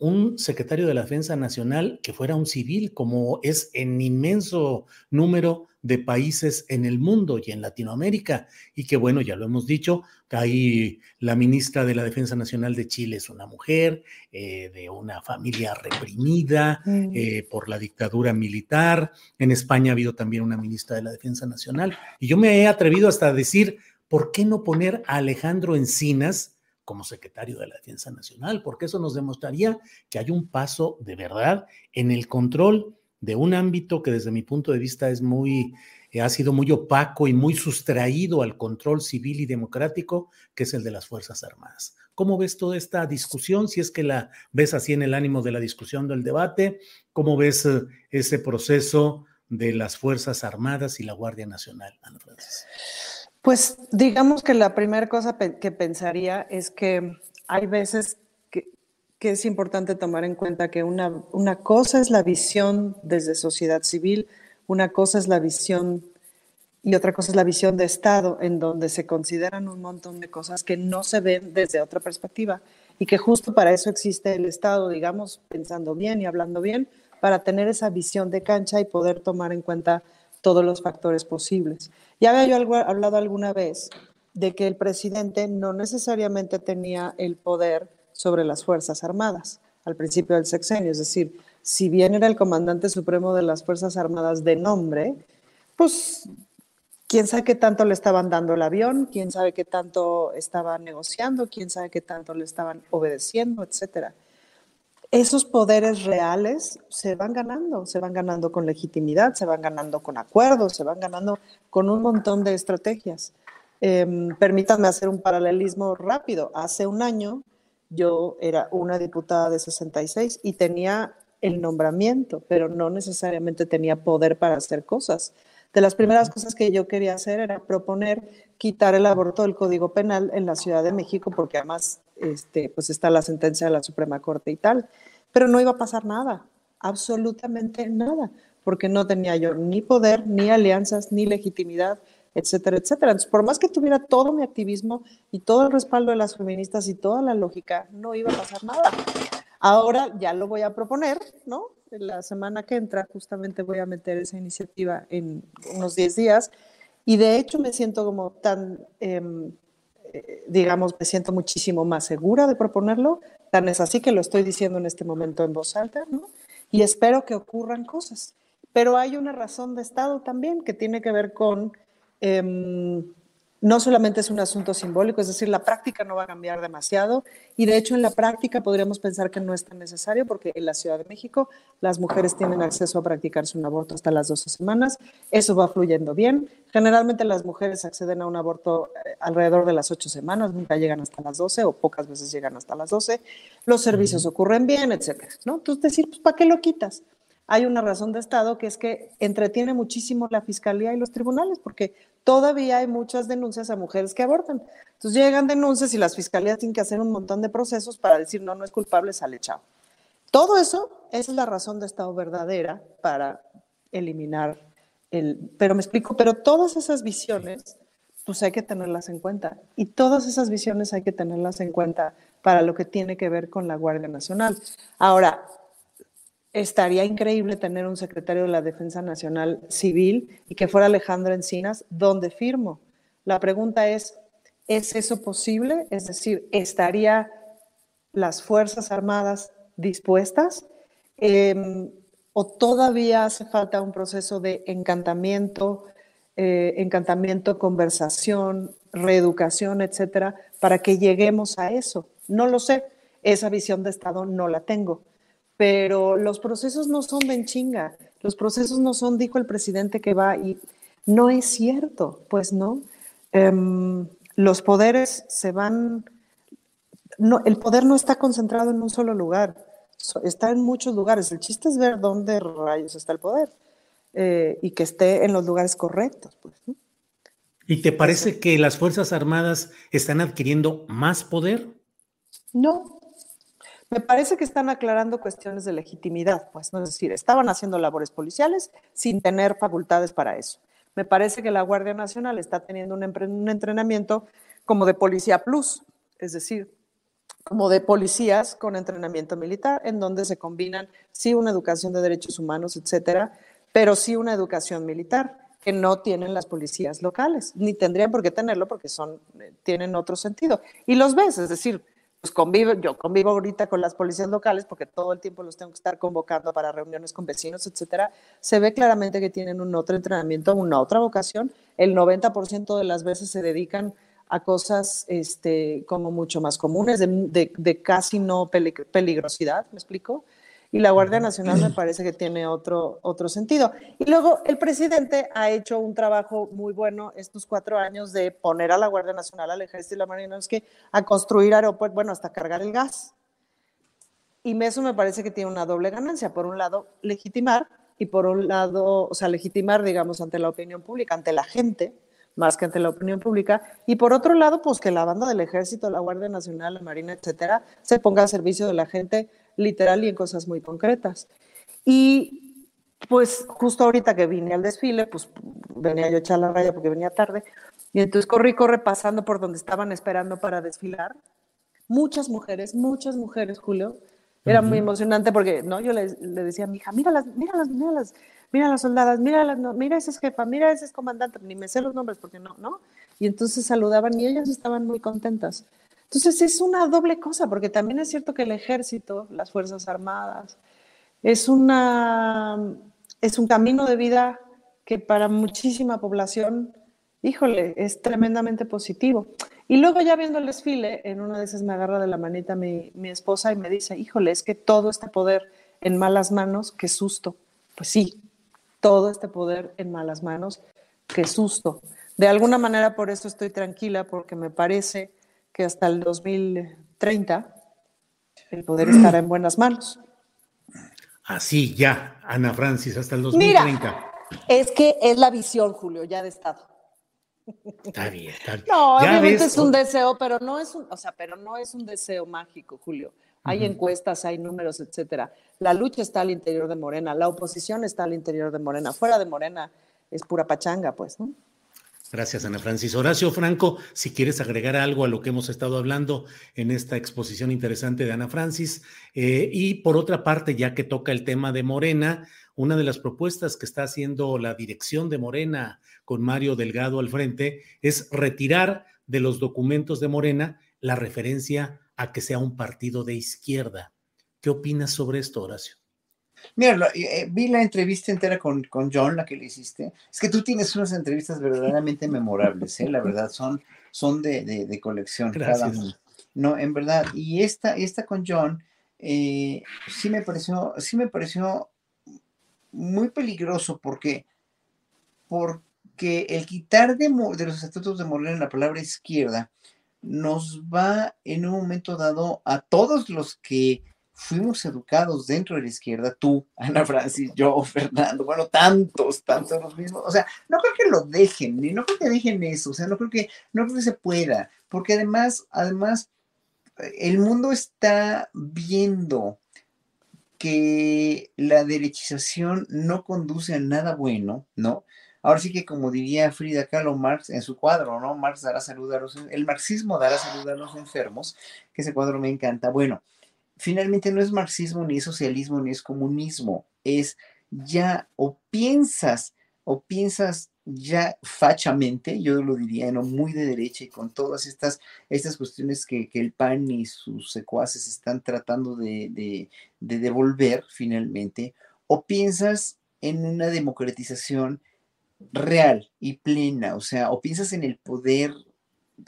un secretario de la Defensa Nacional que fuera un civil, como es en inmenso número de países en el mundo y en Latinoamérica. Y que bueno, ya lo hemos dicho, ahí la ministra de la Defensa Nacional de Chile es una mujer eh, de una familia reprimida Mm. eh, por la dictadura militar. En España ha habido también una ministra de la Defensa Nacional. Y yo me he atrevido hasta a decir, ¿por qué no poner a Alejandro Encinas? Como secretario de la Defensa Nacional, porque eso nos demostraría que hay un paso de verdad en el control de un ámbito que desde mi punto de vista es muy, eh, ha sido muy opaco y muy sustraído al control civil y democrático, que es el de las Fuerzas Armadas. ¿Cómo ves toda esta discusión? Si es que la ves así en el ánimo de la discusión del debate, ¿cómo ves eh, ese proceso de las Fuerzas Armadas y la Guardia Nacional, Ana Francis? Pues digamos que la primera cosa que pensaría es que hay veces que, que es importante tomar en cuenta que una, una cosa es la visión desde sociedad civil, una cosa es la visión y otra cosa es la visión de Estado, en donde se consideran un montón de cosas que no se ven desde otra perspectiva y que justo para eso existe el Estado, digamos, pensando bien y hablando bien, para tener esa visión de cancha y poder tomar en cuenta todos los factores posibles. Ya había yo hablado alguna vez de que el presidente no necesariamente tenía el poder sobre las Fuerzas Armadas al principio del sexenio, es decir, si bien era el comandante supremo de las Fuerzas Armadas de nombre, pues quién sabe qué tanto le estaban dando el avión, quién sabe qué tanto estaban negociando, quién sabe qué tanto le estaban obedeciendo, etcétera. Esos poderes reales se van ganando, se van ganando con legitimidad, se van ganando con acuerdos, se van ganando con un montón de estrategias. Em, permítanme hacer un paralelismo rápido. Hace un año yo era una diputada de 66 y tenía el nombramiento, pero no necesariamente tenía poder para hacer cosas. De las primeras cosas que yo quería hacer era proponer quitar el aborto del Código Penal en la Ciudad de México, porque además este, pues está la sentencia de la Suprema Corte y tal, pero no iba a pasar nada, absolutamente nada, porque no tenía yo ni poder, ni alianzas, ni legitimidad, etcétera, etcétera. Entonces, por más que tuviera todo mi activismo y todo el respaldo de las feministas y toda la lógica, no iba a pasar nada. Ahora ya lo voy a proponer, ¿no? La semana que entra justamente voy a meter esa iniciativa en unos 10 días y de hecho me siento como tan, em, digamos, me siento muchísimo más segura de proponerlo, tan es así que lo estoy diciendo en este momento en voz alta, ¿no? Y espero que ocurran cosas. Pero hay una razón de Estado también que tiene que ver con em, no solamente es un asunto simbólico, es decir, la práctica no va a cambiar demasiado y de hecho en la práctica podríamos pensar que no es tan necesario porque en la Ciudad de México las mujeres tienen acceso a practicarse un aborto hasta las 12 semanas, eso va fluyendo bien. Generalmente las mujeres acceden a un aborto eh, alrededor de las 8 semanas, nunca llegan hasta las 12 o pocas veces llegan hasta las 12, los servicios ocurren bien, etcétera, ¿no? Entonces decir, pues ¿para qué lo quitas? Hay una razón de Estado que es que entretiene muchísimo la fiscalía y los tribunales, porque todavía hay muchas denuncias a mujeres que abortan. Entonces llegan denuncias y las fiscalías tienen que hacer un montón de procesos para decir no, no es culpable, sale chao. Todo eso, es la razón de Estado verdadera para eliminar el... Pero me explico, pero todas esas visiones, pues hay que tenerlas en cuenta. Y todas esas visiones hay que tenerlas en cuenta para lo que tiene que ver con la Guardia Nacional. Ahora, estaría increíble tener un secretario de la Defensa Nacional Civil y que fuera Alejandro Encinas, ¿dónde firmo? La pregunta es, ¿es eso posible? Es decir, ¿estaría las Fuerzas Armadas dispuestas? Eh, ¿O todavía hace falta un proceso de encantamiento, eh, encantamiento, conversación, reeducación, etcétera, para que lleguemos a eso? No lo sé, esa visión de Estado no la tengo pero los procesos no son de chinga, los procesos no son, dijo el presidente que va y no es cierto, pues no. Um, los poderes se van, no, el poder no está concentrado en un solo lugar, está en muchos lugares. El chiste es ver dónde rayos está el poder eh, y que esté en los lugares correctos. Pues, ¿no? ¿Y te parece que las Fuerzas Armadas están adquiriendo más poder? No, me parece que están aclarando cuestiones de legitimidad, pues, ¿no? es decir, estaban haciendo labores policiales sin tener facultades para eso. Me parece que la Guardia Nacional está teniendo un, un entrenamiento como de policía plus, es decir, como de policías con entrenamiento militar, en donde se combinan, sí, una educación de derechos humanos, etcétera, pero sí una educación militar que no tienen las policías locales, ni tendrían por qué tenerlo porque son, eh, tienen otro sentido. Y los ves, es decir, pues convivo, yo convivo ahorita con las policías locales porque todo el tiempo los tengo que estar convocando para reuniones con vecinos, etcétera. Se ve claramente que tienen un otro entrenamiento, una otra vocación. El 90% de las veces se dedican a cosas este, como mucho más comunes, de, de casi no peligrosidad, ¿me explico? Y la Guardia Nacional me parece que tiene otro, otro sentido. Y luego el presidente ha hecho un trabajo muy bueno estos cuatro años de poner a la Guardia Nacional, al Ejército y la Marina, es que a construir aeropuertos, bueno, hasta cargar el gas. Y eso me parece que tiene una doble ganancia. Por un lado, legitimar, y por un lado, o sea, legitimar, digamos, ante la opinión pública, ante la gente, más que ante la opinión pública. Y por otro lado, pues que la banda del Ejército, la Guardia Nacional, la Marina, etcétera, se ponga a servicio de la gente literal y en cosas muy concretas. Y pues justo ahorita que vine al desfile, pues venía yo a echar la raya porque venía tarde, y entonces corrí, corre pasando por donde estaban esperando para desfilar. Muchas mujeres, muchas mujeres, Julio. Era muy emocionante porque, ¿no? Yo le, decía a mi hija, míralas, míralas, míralas, mira las soldadas, míralas, no, mira ese es jefa, mira ese es comandante, ni me sé los nombres porque no, ¿no? Y entonces saludaban y ellas estaban muy contentas. Entonces es una doble cosa, porque también es cierto que el ejército, las Fuerzas Armadas, es, una, es un camino de vida que para muchísima población, híjole, es tremendamente positivo. Y luego ya viendo el desfile, en una de esas me agarra de la manita mi, mi esposa y me dice, híjole, es que todo este poder en malas manos, qué susto. Pues sí, todo este poder en malas manos, qué susto. De alguna manera por eso estoy tranquila, porque me parece que hasta el 2030 el poder estará en buenas manos. Así, ya, Ana Francis, hasta el 2030. es que es la visión, Julio, ya de Estado. Está bien, está bien. No, obviamente es un deseo, pero no es un, o sea, pero no es un deseo mágico, Julio. Hay encuestas, hay números, etcétera. La lucha está al interior de Morena, la oposición está al interior de Morena. Fuera de Morena es pura pachanga, pues, ¿no? Gracias, Ana Francis. Horacio Franco, si quieres agregar algo a lo que hemos estado hablando en esta exposición interesante de Ana Francis. Eh, y por otra parte, ya que toca el tema de Morena, una de las propuestas que está haciendo la dirección de Morena con Mario Delgado al frente es retirar de los documentos de Morena la referencia a que sea un partido de izquierda. ¿Qué opinas sobre esto, Horacio? Mira, eh, vi la entrevista entera con, con, John, la que le hiciste. Es que tú tienes unas entrevistas verdaderamente memorables, ¿eh? La verdad, son, son de, de, colección cada No, en verdad. Y esta, esta con John, eh, sí me pareció, sí me pareció muy peligroso porque, porque el quitar de, de los estatutos de Morena la palabra izquierda nos va en un momento dado a todos los que fuimos educados dentro de la izquierda, tú, Ana Francis, yo, Fernando, bueno, tantos, tantos los mismos, o sea, no creo que lo dejen, ni no creo que dejen eso, o sea, no creo que, no creo que se pueda, porque además, además, el mundo está viendo que la derechización no conduce a nada bueno, ¿no? Ahora sí que como diría Frida Kahlo Marx en su cuadro, ¿no? Marx dará salud a los, el marxismo dará salud a los enfermos, que ese cuadro me encanta. Bueno, finalmente no es marxismo, ni es socialismo, ni es comunismo, es ya o piensas, o piensas ya fachamente, yo lo diría, ¿no? muy de derecha y con todas estas, estas cuestiones que, el PAN y sus secuaces están tratando de, de devolver finalmente, o piensas en una democratización real y plena, o sea, o piensas en el poder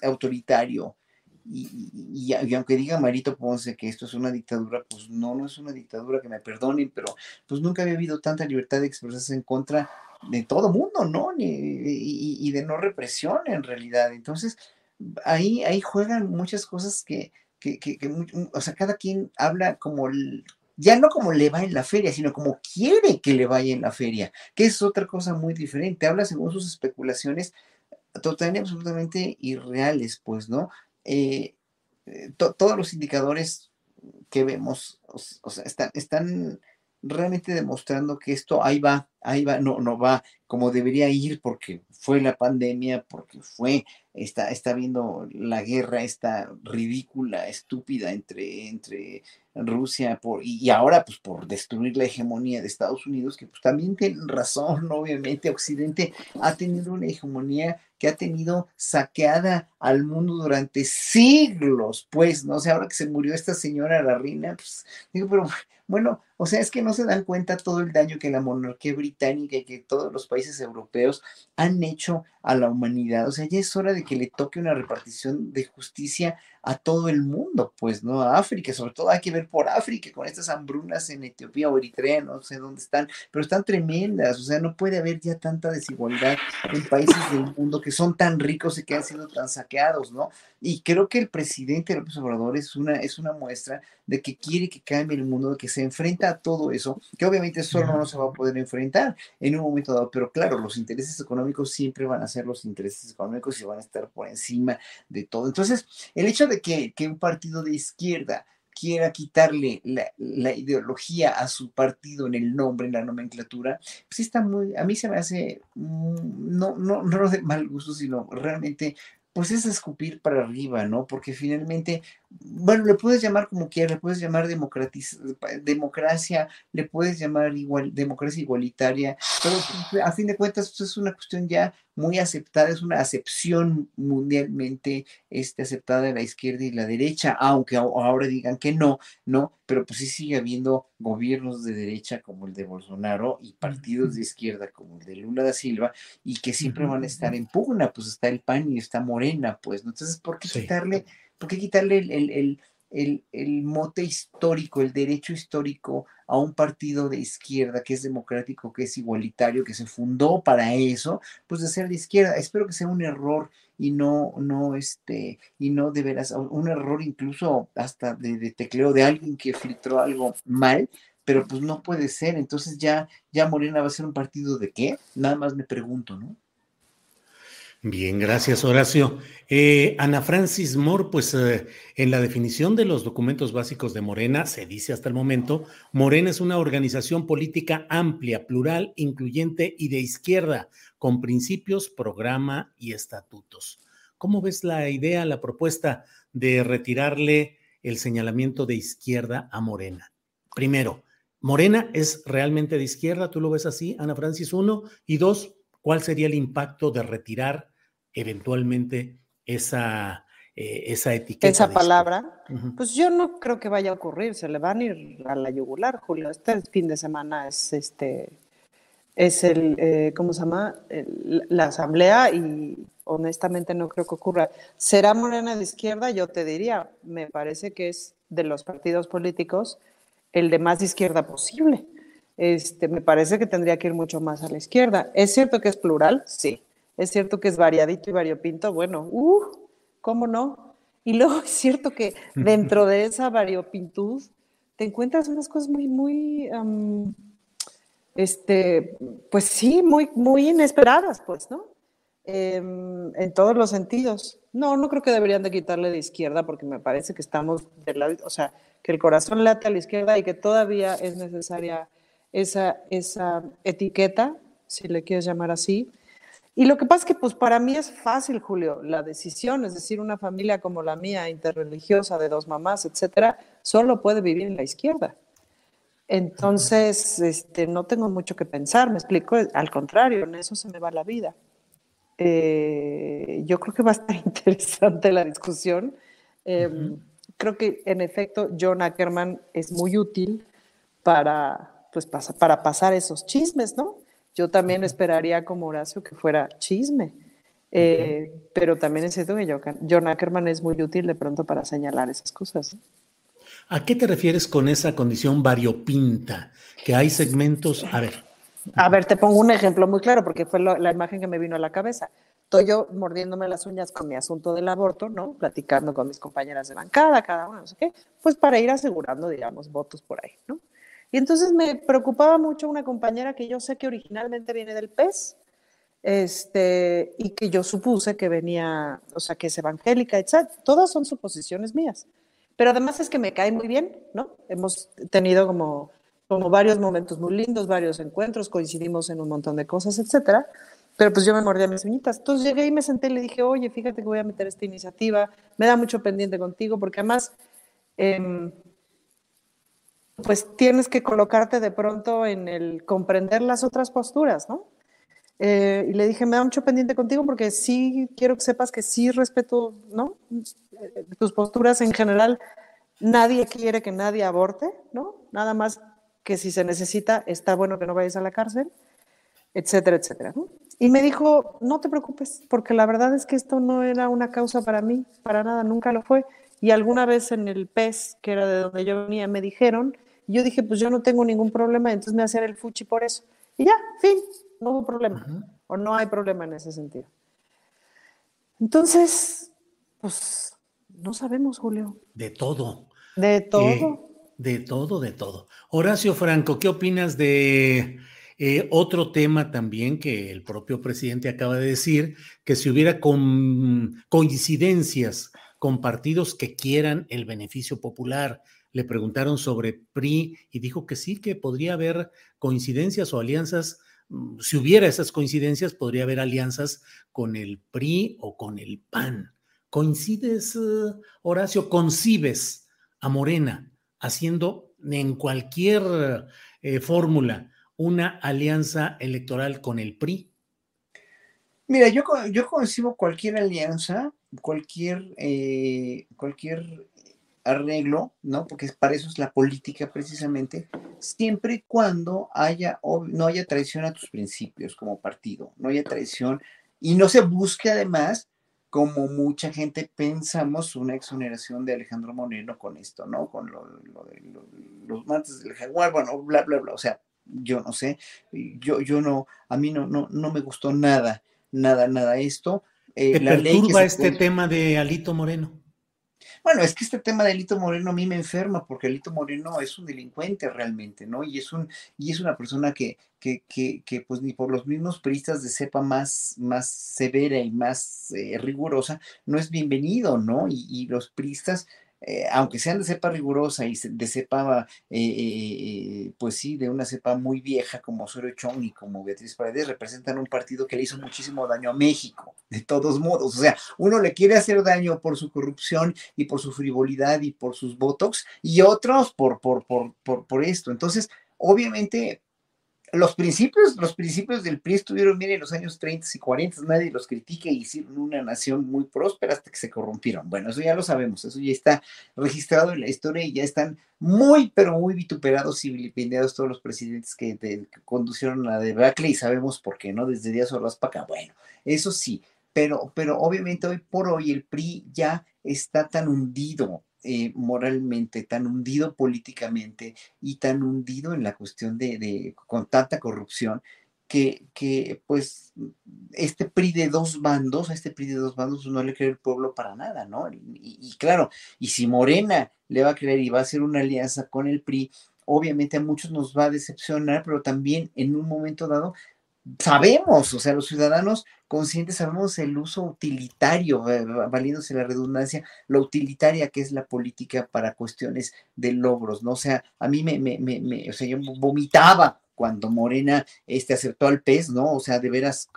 autoritario, y, aunque diga Marito Ponce que esto es una dictadura, pues no, no es una dictadura, que me perdonen, pero pues nunca había habido tanta libertad de expresarse en contra de todo mundo, ¿no? y, de no represión en realidad. Entonces, ahí, ahí juegan muchas cosas que, que, que, o sea, cada quien habla como, ya no como le va en la feria, sino como quiere que le vaya en la feria, que es otra cosa muy diferente. Habla según sus especulaciones totalmente, absolutamente irreales, pues, ¿no? Eh, eh, todos los indicadores que vemos están, están realmente demostrando que esto ahí va, ahí va, no, no va como debería ir porque fue la pandemia, porque fue, está, está viendo la guerra esta ridícula, estúpida entre, entre Rusia por, y, ahora pues por destruir la hegemonía de Estados Unidos, que pues también tienen razón, obviamente Occidente ha tenido una hegemonía que ha tenido saqueada al mundo durante siglos, pues, ¿no? O sea, ahora que se murió esta señora, la reina, pues, digo, pero bueno, o sea, es que no se dan cuenta todo el daño que la monarquía británica y que todos los países europeos han hecho a la humanidad. O sea, ya es hora de que le toque una repartición de justicia a todo el mundo, pues, ¿no? A África, sobre todo hay que ver por África, con estas hambrunas en Etiopía o Eritrea, no sé dónde están, pero están tremendas, o sea, no puede haber ya tanta desigualdad en países del mundo que son tan ricos y que han sido tan saqueados, ¿no? Y creo que el presidente López Obrador es una, es una muestra de que quiere que cambie el mundo, de que se enfrenta a todo eso, que obviamente solo no se va a poder enfrentar en un momento dado, pero claro, los intereses económicos siempre van a ser los intereses económicos y van a estar por encima de todo. Entonces, el hecho de que, un partido de izquierda quiera quitarle la, la, ideología a su partido en el nombre, en la nomenclatura, pues está muy, a mí se me hace, mm, no, no, no de mal gusto, sino realmente pues es escupir para arriba, ¿no? Porque finalmente, bueno, le puedes llamar como quieras, le puedes llamar democracia, le puedes llamar igual, democracia igualitaria, pero pues, a fin de cuentas pues, es una cuestión ya muy aceptada, es una acepción mundialmente este, aceptada de la izquierda y la derecha, aunque ahora digan que no, no, pero pues sí sigue habiendo gobiernos de derecha como el de Bolsonaro y partidos de izquierda como el de Lula da Silva y que siempre van a estar en pugna, pues está el PAN y está Morena, pues, ¿no? Entonces, ¿por qué quitarle, por qué quitarle el, el el, el, mote histórico, el derecho histórico a un partido de izquierda que es democrático, que es igualitario, que se fundó para eso, pues de ser de izquierda. Espero que sea un error y no, no, este, y no de veras, un error incluso hasta de, de tecleo de alguien que filtró algo mal, pero pues no puede ser. Entonces ya, ya Morena va a ser un partido de qué? Nada más me pregunto, ¿no? Bien, gracias Horacio. Eh, Ana Francis Moore, pues eh, en la definición de los documentos básicos de Morena se dice hasta el momento, Morena es una organización política amplia, plural, incluyente y de izquierda, con principios, programa y estatutos. ¿Cómo ves la idea, la propuesta de retirarle el señalamiento de izquierda a Morena? Primero, ¿Morena es realmente de izquierda? ¿Tú lo ves así, Ana Francis? Uno. Y dos, ¿cuál sería el impacto de retirar eventualmente esa, eh, esa etiqueta. Esa palabra, pues yo no creo que vaya a ocurrir, se le van a ir a la yugular, Julio. Este fin de semana es este es el, eh, ¿cómo se llama? la asamblea y honestamente no creo que ocurra. ¿Será Morena de izquierda? Yo te diría, me parece que es de los partidos políticos el de más izquierda posible. Este, me parece que tendría que ir mucho más a la izquierda. ¿Es cierto que es plural? Sí. Es cierto que es variadito y variopinto, bueno, uh, ¿cómo no? Y luego es cierto que dentro de esa variopintud te encuentras unas cosas muy, muy, este, pues sí, muy, muy inesperadas, pues, ¿no? Em, en todos los sentidos. No, no creo que deberían de quitarle de izquierda porque me parece que estamos del lado, o sea, que el corazón late a la izquierda y que todavía es necesaria esa, esa etiqueta, si le quieres llamar así, y lo que pasa es que pues para mí es fácil, Julio, la decisión, es decir, una familia como la mía, interreligiosa, de dos mamás, etcétera, solo puede vivir en la izquierda. Entonces, este, no tengo mucho que pensar, me explico, al contrario, en eso se me va la vida. Eh, yo creo que va a estar interesante la discusión. Em, creo que en efecto John Ackerman es muy útil para, pues, para pasar esos chismes, ¿no? Yo también esperaría como Horacio que fuera chisme, eh, pero también es cierto que John Ackerman es muy útil de pronto para señalar esas cosas. ¿A qué te refieres con esa condición variopinta? Que hay segmentos, a ver. A ver, te pongo un ejemplo muy claro porque fue la imagen que me vino a la cabeza. Estoy yo mordiéndome las uñas con mi asunto del aborto, ¿no? Platicando con mis compañeras de bancada, cada una, no sé qué, pues para ir asegurando, digamos, votos por ahí, ¿no? Y entonces me preocupaba mucho una compañera que yo sé que originalmente viene del PES, este, y que yo supuse que venía, o sea, que es evangélica, etc. Todas son suposiciones mías. Pero además es que me cae muy bien, ¿no? Hemos tenido como como varios momentos muy lindos, varios encuentros, coincidimos en un montón de cosas, etcétera. Pero pues yo me mordía mis uñitas. Entonces llegué y me senté y le dije, oye, fíjate que voy a meter esta iniciativa, me da mucho pendiente contigo, porque además, em, pues tienes que colocarte de pronto en el comprender las otras posturas, ¿no? Eh, y le dije, me da mucho pendiente contigo porque sí quiero que sepas que sí respeto, ¿no? Eh, tus posturas en general. Nadie quiere que nadie aborte, ¿no? Nada más que si se necesita, está bueno que no vayas a la cárcel, etcétera, etcétera. Y me dijo, no te preocupes, porque la verdad es que esto no era una causa para mí, para nada, nunca lo fue. Y alguna vez en el PES, que era de donde yo venía, me dijeron, yo dije, pues yo no tengo ningún problema, entonces me hacer el fuchi por eso. Y ya, fin, no hubo problema, o no hay problema en ese sentido. Entonces, pues no sabemos, Julio. De todo. De todo. Eh, de todo, de todo. Horacio Franco, ¿qué opinas de eh, otro tema también que el propio presidente acaba de decir, que si hubiera coincidencias con partidos que quieran el beneficio popular? Le preguntaron sobre PRI y dijo que sí, que podría haber coincidencias o alianzas. Mm, si hubiera esas coincidencias, podría haber alianzas con el PRI o con el PAN. ¿Coincides, eh, Horacio? ¿Concibes a Morena haciendo en cualquier eh, fórmula una alianza electoral con el PRI? Mira, yo, yo concibo cualquier alianza, cualquier, eh, cualquier arreglo, ¿no? Porque para eso es la política precisamente, siempre y cuando haya, no haya traición a tus principios como partido, no haya traición y no se busque además como mucha gente pensamos, una exoneración de Alejandro Moreno con esto, ¿no? Con lo, de los mates del jaguar, bueno, bla, bla, bla. O sea, yo no sé, yo, yo no, a mí no, no, no me gustó nada, nada, nada esto. Eh, ¿Te perturba este tema de Alito Moreno? Bueno, es que este tema de Alito Moreno a mí me enferma porque Alito Moreno es un delincuente realmente, ¿no? Y es un y es una persona que que, que, que pues ni por los mismos peristas de cepa más, más severa y más eh, rigurosa, no es bienvenido, ¿no? Y, y los priistas eh, aunque sean de cepa rigurosa y de cepa, eh, eh, pues sí, de una cepa muy vieja como Osorio Chong y como Beatriz Paredes, representan un partido que le hizo muchísimo daño a México, de todos modos. O sea, uno le quiere hacer daño por su corrupción y por su frivolidad y por sus votos, y otros por, por, por, por, por esto. Entonces, obviamente, los principios, los principios del PRI estuvieron bien en los años 30 y 40, nadie los critica y hicieron una nación muy próspera hasta que se corrompieron. Bueno, eso ya lo sabemos, eso ya está registrado en la historia y ya están muy, pero muy vituperados y vilipendiados todos los presidentes que, conducieron a debacle y sabemos por qué, ¿no? Desde Díaz Ordaz para acá. Bueno, eso sí, pero, pero obviamente hoy por hoy el PRI ya está tan hundido eh, moralmente, tan hundido políticamente y tan hundido en la cuestión de, con tanta corrupción, que, que, pues este PRI de dos bandos, a este PRI de dos bandos no le cree el pueblo para nada, ¿no? Y, claro, y si Morena le va a creer y va a hacer una alianza con el PRI, obviamente a muchos nos va a decepcionar, pero también en un momento dado sabemos, o sea, los ciudadanos conscientes sabemos el uso utilitario, eh, valiéndose la redundancia, lo utilitaria que es la política para cuestiones de logros, ¿no? O sea, a mí me, me, me, o sea, yo vomitaba cuando Morena este, acertó al pez, ¿no? O sea, de veras,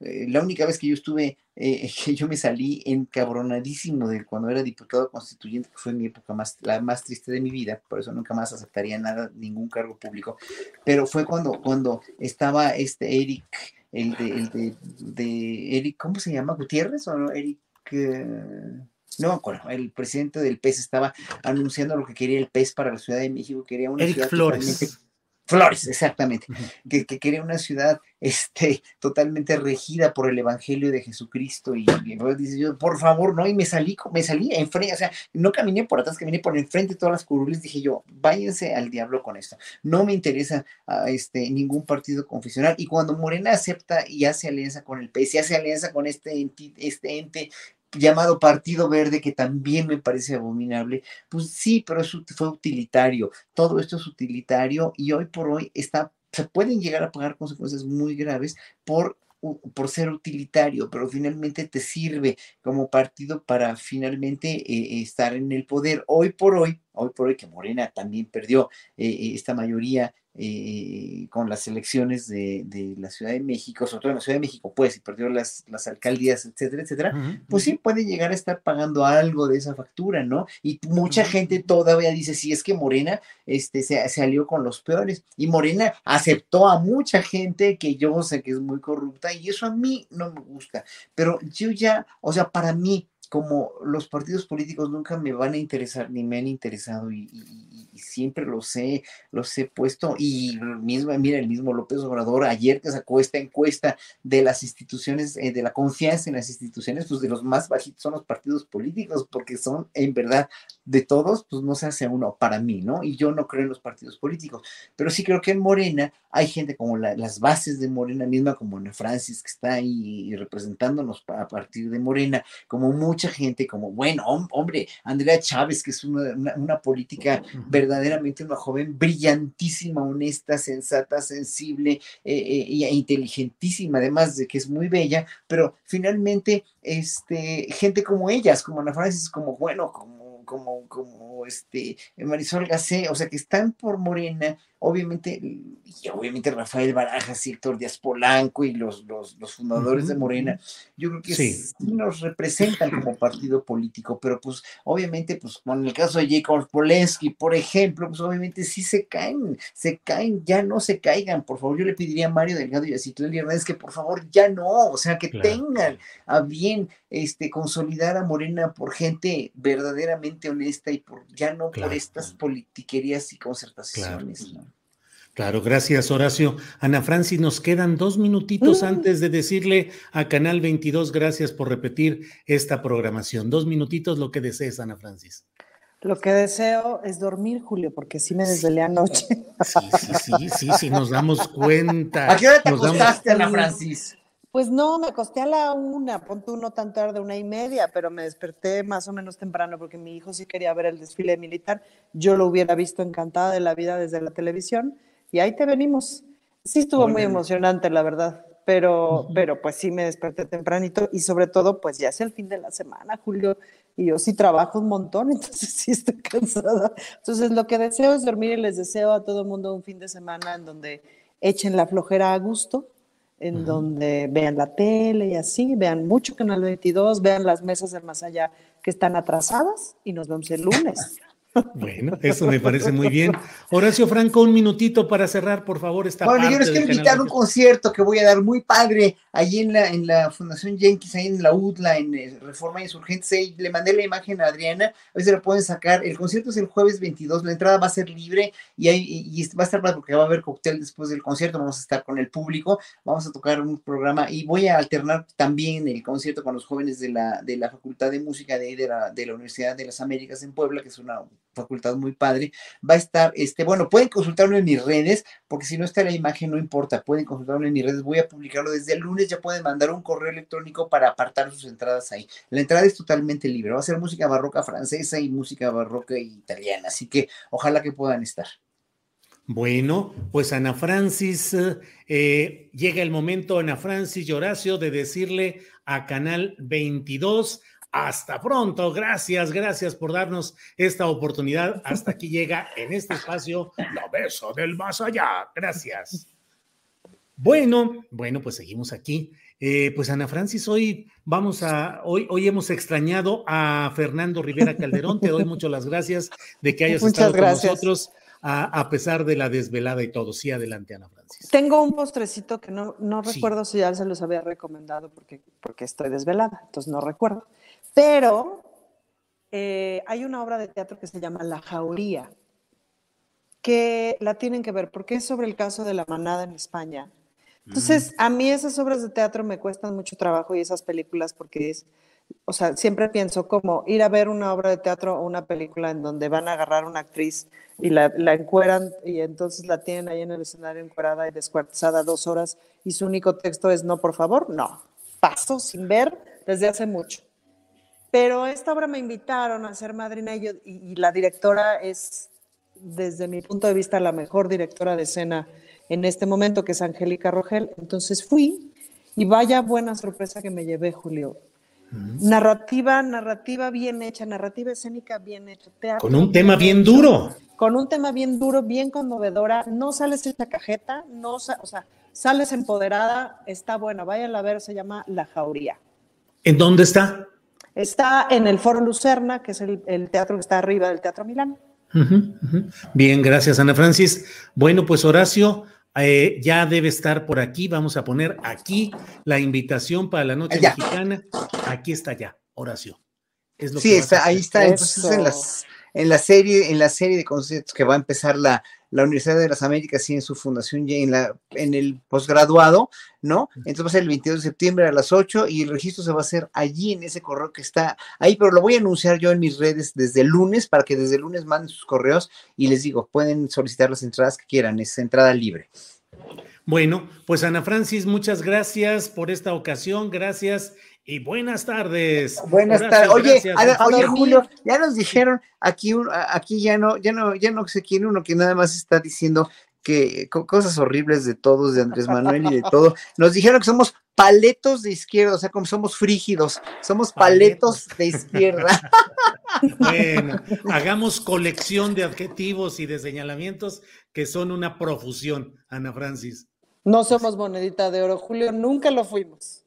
eh, la única vez que yo estuve, eh, que yo me salí encabronadísimo de cuando era diputado constituyente, que fue mi época más, la más triste de mi vida, por eso nunca más aceptaría nada, ningún cargo público, pero fue cuando, cuando estaba este Eric, el de, el de, Eric, ¿cómo se llama? ¿Gutiérrez o no? Eric... Eh, no me acuerdo, el presidente del PES estaba anunciando lo que quería el PES para la Ciudad de México, quería una Eric Flores. Flores, exactamente, que, que, quería una ciudad este, totalmente regida por el Evangelio de Jesucristo. Y, dice yo, por favor, no, y me salí, me salí enfrente, o sea, no caminé por atrás, caminé por enfrente de todas las curules, dije yo, váyanse al diablo con esto, no me interesa a este, ningún partido confesional, y cuando Morena acepta y hace alianza con el PS, y hace alianza con este este ente llamado Partido Verde, que también me parece abominable, pues sí, pero eso fue utilitario. Todo esto es utilitario y hoy por hoy está, se pueden llegar a pagar consecuencias muy graves por por ser utilitario, pero finalmente te sirve como partido para finalmente eh, estar en el poder. Hoy por hoy, hoy por hoy que Morena también perdió eh, esta mayoría eh, con las elecciones de, la Ciudad de México, sobre todo en la Ciudad de México, pues, y perdió las, las alcaldías, etcétera, etcétera, pues sí puede llegar a estar pagando algo de esa factura, ¿no? Y mucha gente todavía dice, si es que Morena este, se, se alió con los peores, y Morena aceptó a mucha gente que yo sé que es muy corrupta, y eso a mí no me gusta, pero yo ya, o sea, para mí, como los partidos políticos nunca me van a interesar ni me han interesado y, siempre los he, los he puesto y mismo, mira, el mismo López Obrador ayer que sacó esta encuesta de las instituciones, eh, de la confianza en las instituciones, pues de los más bajitos son los partidos políticos porque son en verdad de todos, pues no se hace uno para mí, ¿no? Y yo no creo en los partidos políticos, pero sí creo que en Morena hay gente como las bases de Morena misma, como Ana Francis que está ahí representándonos a partir de Morena, como muchos mucha gente como, bueno, hombre, Andrea Chávez, que es una, política verdaderamente una joven brillantísima, honesta, sensata, sensible eh, eh, e inteligentísima, además de que es muy bella, pero finalmente, este, gente como ellas, como Ana Francis, como, bueno, como, como, como este, Marisol Gacé, o sea, que están por Morena, obviamente, y obviamente Rafael Barajas y Héctor Díaz Polanco y los, los, fundadores de Morena, yo creo que sí. nos representan como partido político, pero pues obviamente, pues con el caso de Jacob Polensky, por ejemplo, pues obviamente sí se caen, se caen, ya no se caigan, por favor, yo le pediría a Mario Delgado y a Citlali Hernández que por favor ya no, o sea, que tengan a bien este, consolidar a Morena por gente verdaderamente honesta y por ya no por estas politiquerías y concertaciones. ¿no? Claro, gracias Horacio. Ana Francis, nos quedan dos minutitos mm. antes de decirle a Canal 22 gracias por repetir esta programación. Dos minutitos, lo que desees, Ana Francis. Lo que deseo es dormir, Julio, porque sí me desvelé anoche. Sí, sí, sí, sí, sí, nos damos cuenta. ¿A qué hora te acostaste, Ana Francis? Pues no, me acosté a la una, ponte uno tan tarde, una y media, pero me desperté más o menos temprano porque mi hijo sí quería ver el desfile militar. Yo lo hubiera visto encantada de la vida desde la televisión y ahí te venimos. Sí estuvo muy emocionante, la verdad, pero, pero pues sí me desperté tempranito y sobre todo pues ya es el fin de la semana, Julio, y yo sí trabajo un montón, entonces sí estoy cansada. Entonces lo que deseo es dormir y les deseo a todo el mundo un fin de semana en donde echen la flojera a gusto, en donde vean la tele y así, vean mucho Canal 22, vean las mesas del más allá que están atrasadas y nos vemos el lunes. Bueno, eso me parece muy bien. Horacio Franco, un minutito para cerrar, por favor, esta Bueno, yo les quiero invitar a un concierto que voy a dar muy padre allí en la, en la Fundación Jenkins, ahí en la UDLA, en eh, Reforma Insurgentes. Ahí le mandé la imagen a Adriana, a ver si la pueden sacar. El concierto es el jueves 22, la entrada va a ser libre y, hay, y va a estar padre porque va a haber cóctel después del concierto. Vamos a estar con el público, vamos a tocar un programa y voy a alternar también el concierto con los jóvenes de la, de la Facultad de Música de, de, la, de la Universidad de las Américas en Puebla, que es una facultad muy padre. Va a estar, este, bueno, pueden consultarlo en mis redes, porque si no está la imagen, no importa, pueden consultarlo en mis redes. Voy a publicarlo desde el lunes, ya pueden mandar un correo electrónico para apartar sus entradas ahí. La entrada es totalmente libre, va a ser música barroca francesa y música barroca italiana, así que ojalá que puedan estar. Bueno, pues Ana Francis, eh, llega el momento, Ana Francis y Horacio, de decirle a Canal 22 hasta pronto. Gracias, gracias por darnos esta oportunidad. Hasta aquí llega en este espacio la beso del más allá. Gracias. Bueno, bueno, pues seguimos aquí. Eh, pues Ana Francis, hoy vamos a, hoy, hoy hemos extrañado a Fernando Rivera Calderón. Te doy muchas las gracias de que hayas estado con nosotros a, pesar de la desvelada y todo. Sí, adelante, Ana Francis. Tengo un postrecito que no, no recuerdo si ya se los había recomendado porque, porque estoy desvelada, entonces no recuerdo. Pero eh, hay una obra de teatro que se llama La Jauría, que la tienen que ver porque es sobre el caso de la manada en España. Entonces, a mí esas obras de teatro me cuestan mucho trabajo y esas películas porque es, o sea, siempre pienso como ir a ver una obra de teatro o una película en donde van a agarrar a una actriz y la, la encueran y entonces la tienen ahí en el escenario encuerada y descuartizada dos horas y su único texto es no, por favor, no. Paso sin ver desde hace mucho. Pero esta obra me invitaron a ser madrina y, y, la directora es, desde mi punto de vista, la mejor directora de escena en este momento, que es Angélica Rogel. Entonces fui y vaya buena sorpresa que me llevé, Julio. Narrativa, narrativa bien hecha, narrativa escénica bien hecha. Teatro Con un tema bien duro. Con un tema bien duro, bien conmovedora. No sales esta cajeta, no, o sea, sales empoderada, está buena. Vayan a ver, se llama La Jauría. ¿En dónde está? Está en el Foro Lucerna, que es el, teatro que está arriba del Teatro Milán. Bien, gracias Ana Francis. Bueno, pues Horacio, eh, ya debe estar por aquí. Vamos a poner aquí la invitación para la noche mexicana. Aquí está ya, Horacio. Es lo sí, está, ahí está. Entonces en, las, en, la serie, en la serie de conciertos que va a empezar la, la Universidad de las Américas y en su fundación ya en, la, en el posgraduado, ¿no? Entonces va a ser el 22 de septiembre a las 8 y el registro se va a hacer allí en ese correo que está ahí, pero lo voy a anunciar yo en mis redes desde el lunes para que desde el lunes manden sus correos y les digo, pueden solicitar las entradas que quieran, es entrada libre. Bueno, pues Ana Francis, muchas gracias por esta ocasión, gracias y buenas tardes. Buenas tardes. Oye, oye Julio, ya nos dijeron aquí, aquí ya no, ya no, ya no sé quién uno que nada más está diciendo que cosas horribles de todos, de Andrés Manuel y de todo. Nos dijeron que somos paletos de izquierda, o sea, como somos frígidos, somos paletos, de izquierda. Bueno, hagamos colección de adjetivos y de señalamientos que son una profusión, Ana Francis. No somos monedita de oro, Julio, nunca lo fuimos.